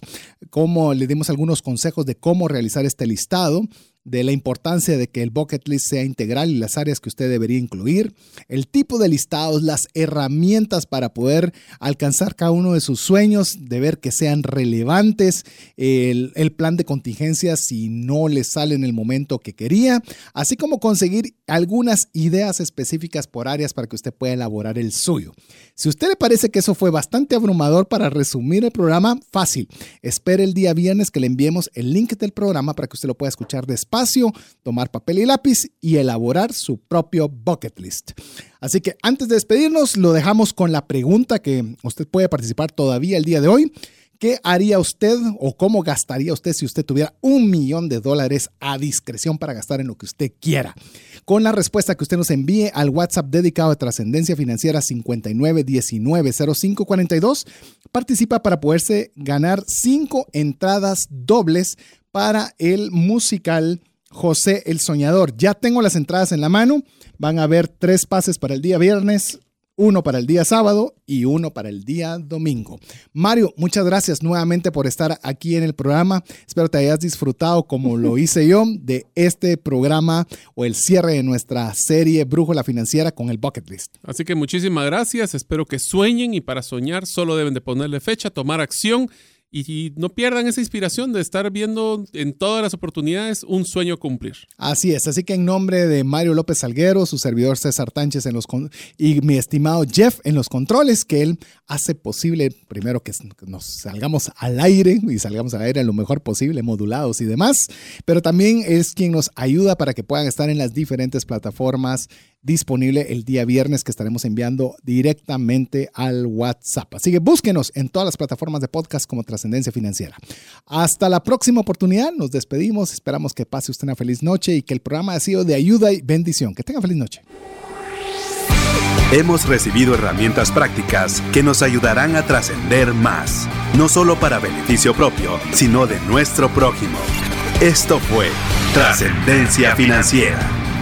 Speaker 1: cómo le dimos algunos consejos de cómo realizar este listado de la importancia de que el bucket list sea integral y las áreas que usted debería incluir, el tipo de listados, las herramientas para poder alcanzar cada uno de sus sueños, de ver que sean relevantes, el, plan de contingencia si no le sale en el momento que quería, así como conseguir algunas ideas específicas por áreas para que usted pueda elaborar el suyo. Si a usted le parece que eso fue bastante abrumador para resumir el programa, fácil. Espere el día viernes que le enviemos el link del programa para que usted lo pueda escuchar despacio, tomar papel y lápiz y elaborar su propio bucket list. Así que antes de despedirnos, lo dejamos con la pregunta que usted puede participar todavía el día de hoy. ¿Qué haría usted o cómo gastaría usted si usted tuviera un millón de dólares a discreción para gastar en lo que usted quiera? Con la respuesta que usted nos envíe al WhatsApp dedicado a Trascendencia Financiera 59190542, participa para poderse ganar cinco entradas dobles para el musical José el Soñador. Ya tengo las entradas en la mano. Van a haber tres pases para el día viernes, uno para el día sábado y uno para el día domingo. Mario, muchas gracias nuevamente por estar aquí en el programa. Espero te hayas disfrutado como lo hice yo de este programa o el cierre de nuestra serie Brújula Financiera con el Bucket List.
Speaker 2: Así que muchísimas gracias. Espero que sueñen y para soñar solo deben de ponerle fecha, tomar acción y no pierdan esa inspiración de estar viendo en todas las oportunidades un sueño cumplir.
Speaker 1: Así es, así que en nombre de Mario López Salguero, su servidor César Tánchez en los y mi estimado Jeff en los controles, que él hace posible primero que nos salgamos al aire y salgamos al aire lo mejor posible, modulados y demás, pero también es quien nos ayuda para que puedan estar en las diferentes plataformas disponible el día viernes que estaremos enviando directamente al WhatsApp. Así que búsquenos en todas las plataformas de podcast como Trascendencia Financiera. Hasta la próxima oportunidad, nos despedimos, esperamos que pase usted una feliz noche y que el programa ha sido de ayuda y bendición. Que tenga feliz noche.
Speaker 3: Hemos recibido herramientas prácticas que nos ayudarán a trascender más, no solo para beneficio propio, sino de nuestro prójimo. Esto fue Trascendencia Financiera